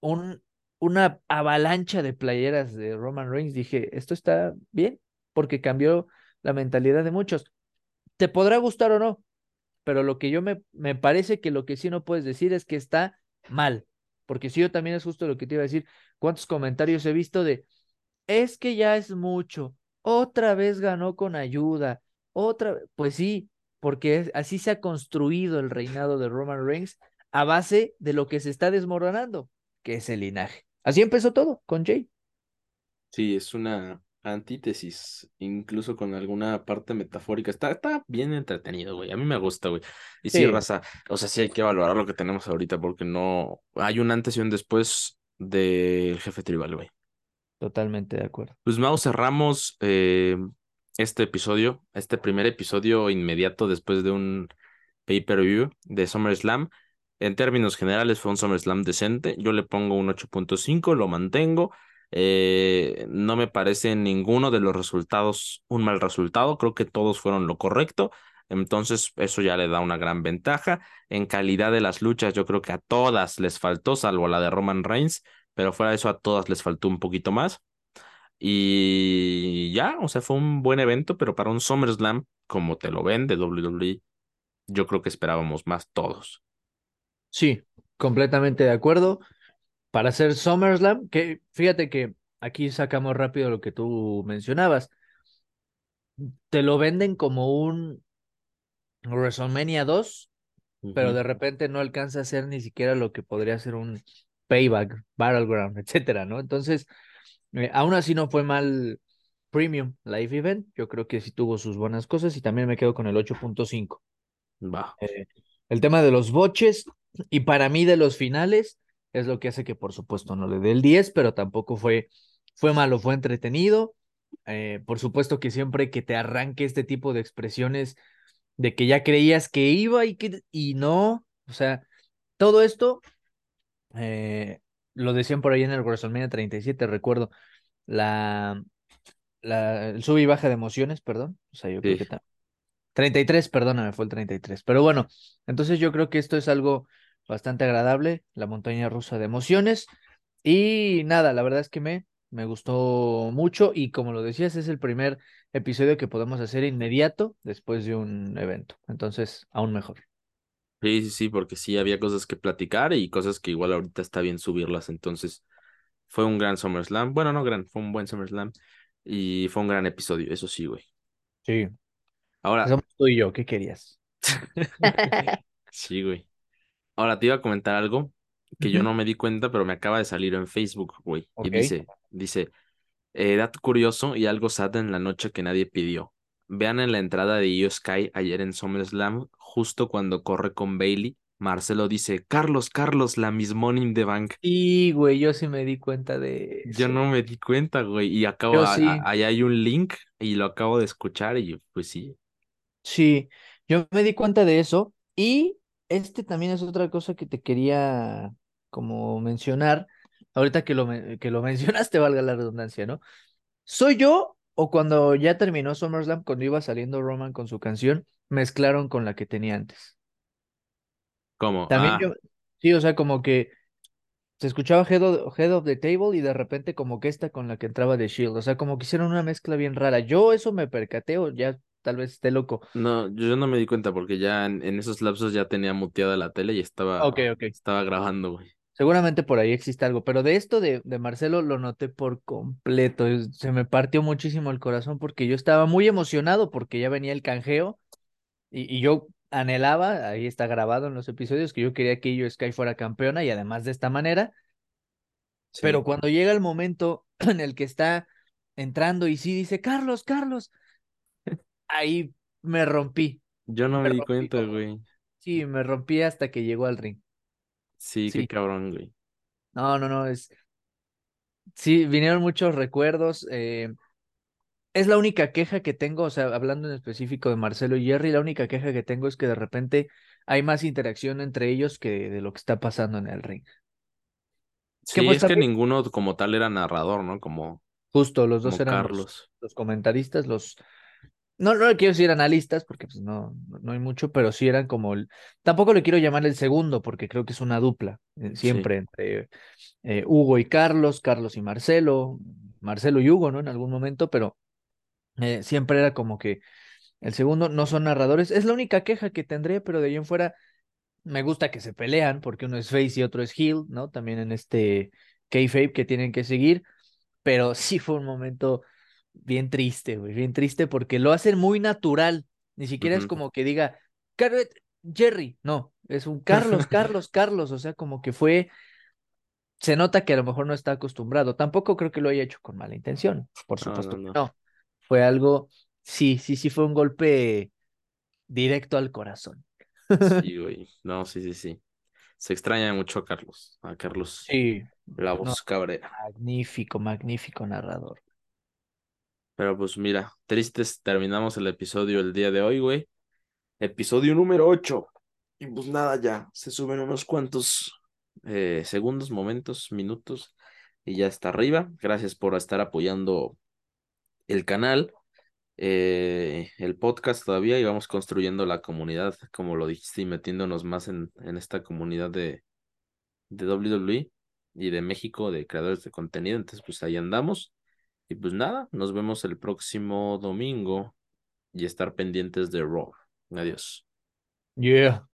un, una avalancha de playeras de Roman Reigns, dije, esto está bien, porque cambió la mentalidad de muchos. Te podrá gustar o no, pero lo que yo me, me parece que lo que sí no puedes decir es que está mal, porque si yo también es justo lo que te iba a decir, cuántos comentarios he visto de, es que ya es mucho, otra vez ganó con ayuda, otra pues sí, porque así se ha construido el reinado de Roman Reigns a base de lo que se está desmoronando, que es el linaje. Así empezó todo con Jay. Sí, es una antítesis, incluso con alguna parte metafórica. Está, está bien entretenido, güey. A mí me gusta, güey. Y sí, Sí, raza, o sea, sí hay que valorar lo que tenemos ahorita porque no hay un antes y un después del jefe tribal, güey. totalmente de acuerdo. Pues Mau, cerramos eh, este episodio, este primer episodio inmediato después de un pay-per-view de SummerSlam. En términos generales fue un SummerSlam decente. Yo le pongo un 8.5, lo mantengo. Eh, no me parece ninguno de los resultados un mal resultado. Creo que todos fueron lo correcto. Entonces, eso ya le da una gran ventaja. En calidad de las luchas, yo creo que a todas les faltó, salvo la de Roman Reigns, pero fuera de eso, a todas les faltó un poquito más. Y ya, o sea, fue un buen evento, pero para un SummerSlam, como te lo ven de WWE, yo creo que esperábamos más todos. Sí, completamente de acuerdo. Para hacer SummerSlam, que fíjate que aquí sacamos rápido lo que tú mencionabas. Te lo venden como un WrestleMania 2, pero de repente no alcanza a ser ni siquiera lo que podría ser un Payback, Battleground, etcétera, ¿no? Entonces, eh, aún así no fue mal Premium Live Event. Yo creo que sí tuvo sus buenas cosas y también me quedo con el 8.5. Va. Eh, el tema de los boches y para mí de los finales es lo que hace que por supuesto no le dé el 10, pero tampoco fue, fue malo, fue entretenido. Eh, por supuesto que siempre que te arranque este tipo de expresiones de que ya creías que iba y que y no, o sea, todo esto eh, lo decían por ahí en el WrestleMania 37, recuerdo, la, la el sub y baja de emociones, perdón, o sea, yo creo que ta- 33, perdóname, fue el 33. Pero bueno, entonces yo creo que esto es algo bastante agradable, la montaña rusa de emociones. Y nada, la verdad es que me, me gustó mucho y como lo decías, es el primer episodio que podemos hacer inmediato después de un evento. Entonces, aún mejor. Sí, sí, sí, porque sí había cosas que platicar y cosas que igual ahorita está bien subirlas. Entonces, fue un gran SummerSlam. Bueno, no gran, fue un buen SummerSlam y fue un gran episodio, eso sí, güey. Sí. Ahora, Somos tú y yo, ¿qué querías? sí, güey. Ahora te iba a comentar algo que yo no me di cuenta, pero me acaba de salir en Facebook, güey. Y dice, dice, eh, dato curioso y algo sad en la noche que nadie pidió. Vean en la entrada de Io Sky ayer en SummerSlam, justo cuando corre con Bailey, Marcelo dice, Carlos, Carlos, la Miss Money in the Bank. Y, güey, yo sí me di cuenta de Yo eso. no me di cuenta, güey, y acabo, Yo sí, ahí hay un link y lo acabo de escuchar y pues sí. sí, yo me di cuenta de eso. Y este también es otra cosa que te quería como mencionar, ahorita que lo, que lo mencionaste, valga la redundancia, ¿no? ¿Soy yo o cuando ya terminó SummerSlam, cuando iba saliendo Roman con su canción, mezclaron con la que tenía antes? ¿Cómo? También Ah, yo, sí, o sea, como que se escuchaba Head of, Head of the Table y de repente como que esta con la que entraba de Shield, o sea, como que hicieron una mezcla bien rara. Yo eso me percaté o ya tal vez esté loco. no, yo no me di cuenta porque ya en, en esos lapsos ya tenía muteada la tele y estaba, ok. estaba grabando, güey. Seguramente por ahí existe algo, pero de esto de, de Marcelo lo noté por completo. Se me partió muchísimo el corazón porque yo estaba muy emocionado porque ya venía el canjeo y, y yo anhelaba, ahí está grabado en los episodios, que yo quería que Io Sky fuera campeona y además de esta manera, pero Sí. cuando llega el momento en el que está entrando y sí dice, Carlos, Carlos, ahí me rompí, Yo no me me di cuenta, como, güey. sí, me rompí hasta que llegó al ring. Sí, qué cabrón, güey. no, no, no, es, sí, vinieron muchos recuerdos. eh, es la única queja que tengo, o sea, hablando en específico de Marcelo y Jerry, la única queja que tengo es que de repente hay más interacción entre ellos que de lo que está pasando en el ring. Sí, es que ninguno como tal era narrador, ¿no? Como, justo, los dos como eran los, Carlos. los comentaristas, los, no, no le quiero decir analistas, porque pues no, no hay mucho, pero sí eran como el, tampoco le quiero llamar el segundo, porque creo que es una dupla, eh, Sí. siempre entre eh, Hugo y Carlos, Carlos y Marcelo, Marcelo y Hugo, ¿no? En algún momento, pero eh, siempre era como que el segundo no son narradores. Es la única queja que tendré, pero de ahí en fuera me gusta que se pelean, porque uno es face y otro es heel, ¿no? También en este kayfabe que tienen que seguir, pero sí fue un momento bien triste, güey, bien triste porque lo hacen muy natural. Ni siquiera es como que diga, "Car- Jerry, no, es un Carlos, Carlos, Carlos, o sea, como que fue, se nota que a lo mejor no está acostumbrado. Tampoco creo que lo haya hecho con mala intención, por No, no, supuesto que no. no. Fue algo, sí, sí, sí, fue un golpe directo al corazón. Sí, güey. No, sí, sí, sí. Se extraña mucho a Carlos, a Carlos Sí, La no, Voz Cabrera. magnífico, magnífico narrador. Pero pues mira, tristes, terminamos el episodio el día de hoy, güey. Episodio número 8. Y pues nada, ya se suben unos cuantos eh, segundos, momentos, minutos y ya está arriba. Gracias por estar apoyando el canal, eh, el podcast todavía y vamos construyendo la comunidad, como lo dijiste, y metiéndonos más en, en esta comunidad de, de WWE y de México, de creadores de contenido. Entonces, pues ahí andamos. Y pues nada, nos vemos el próximo domingo y estar pendientes de Raw. Adiós. Yeah.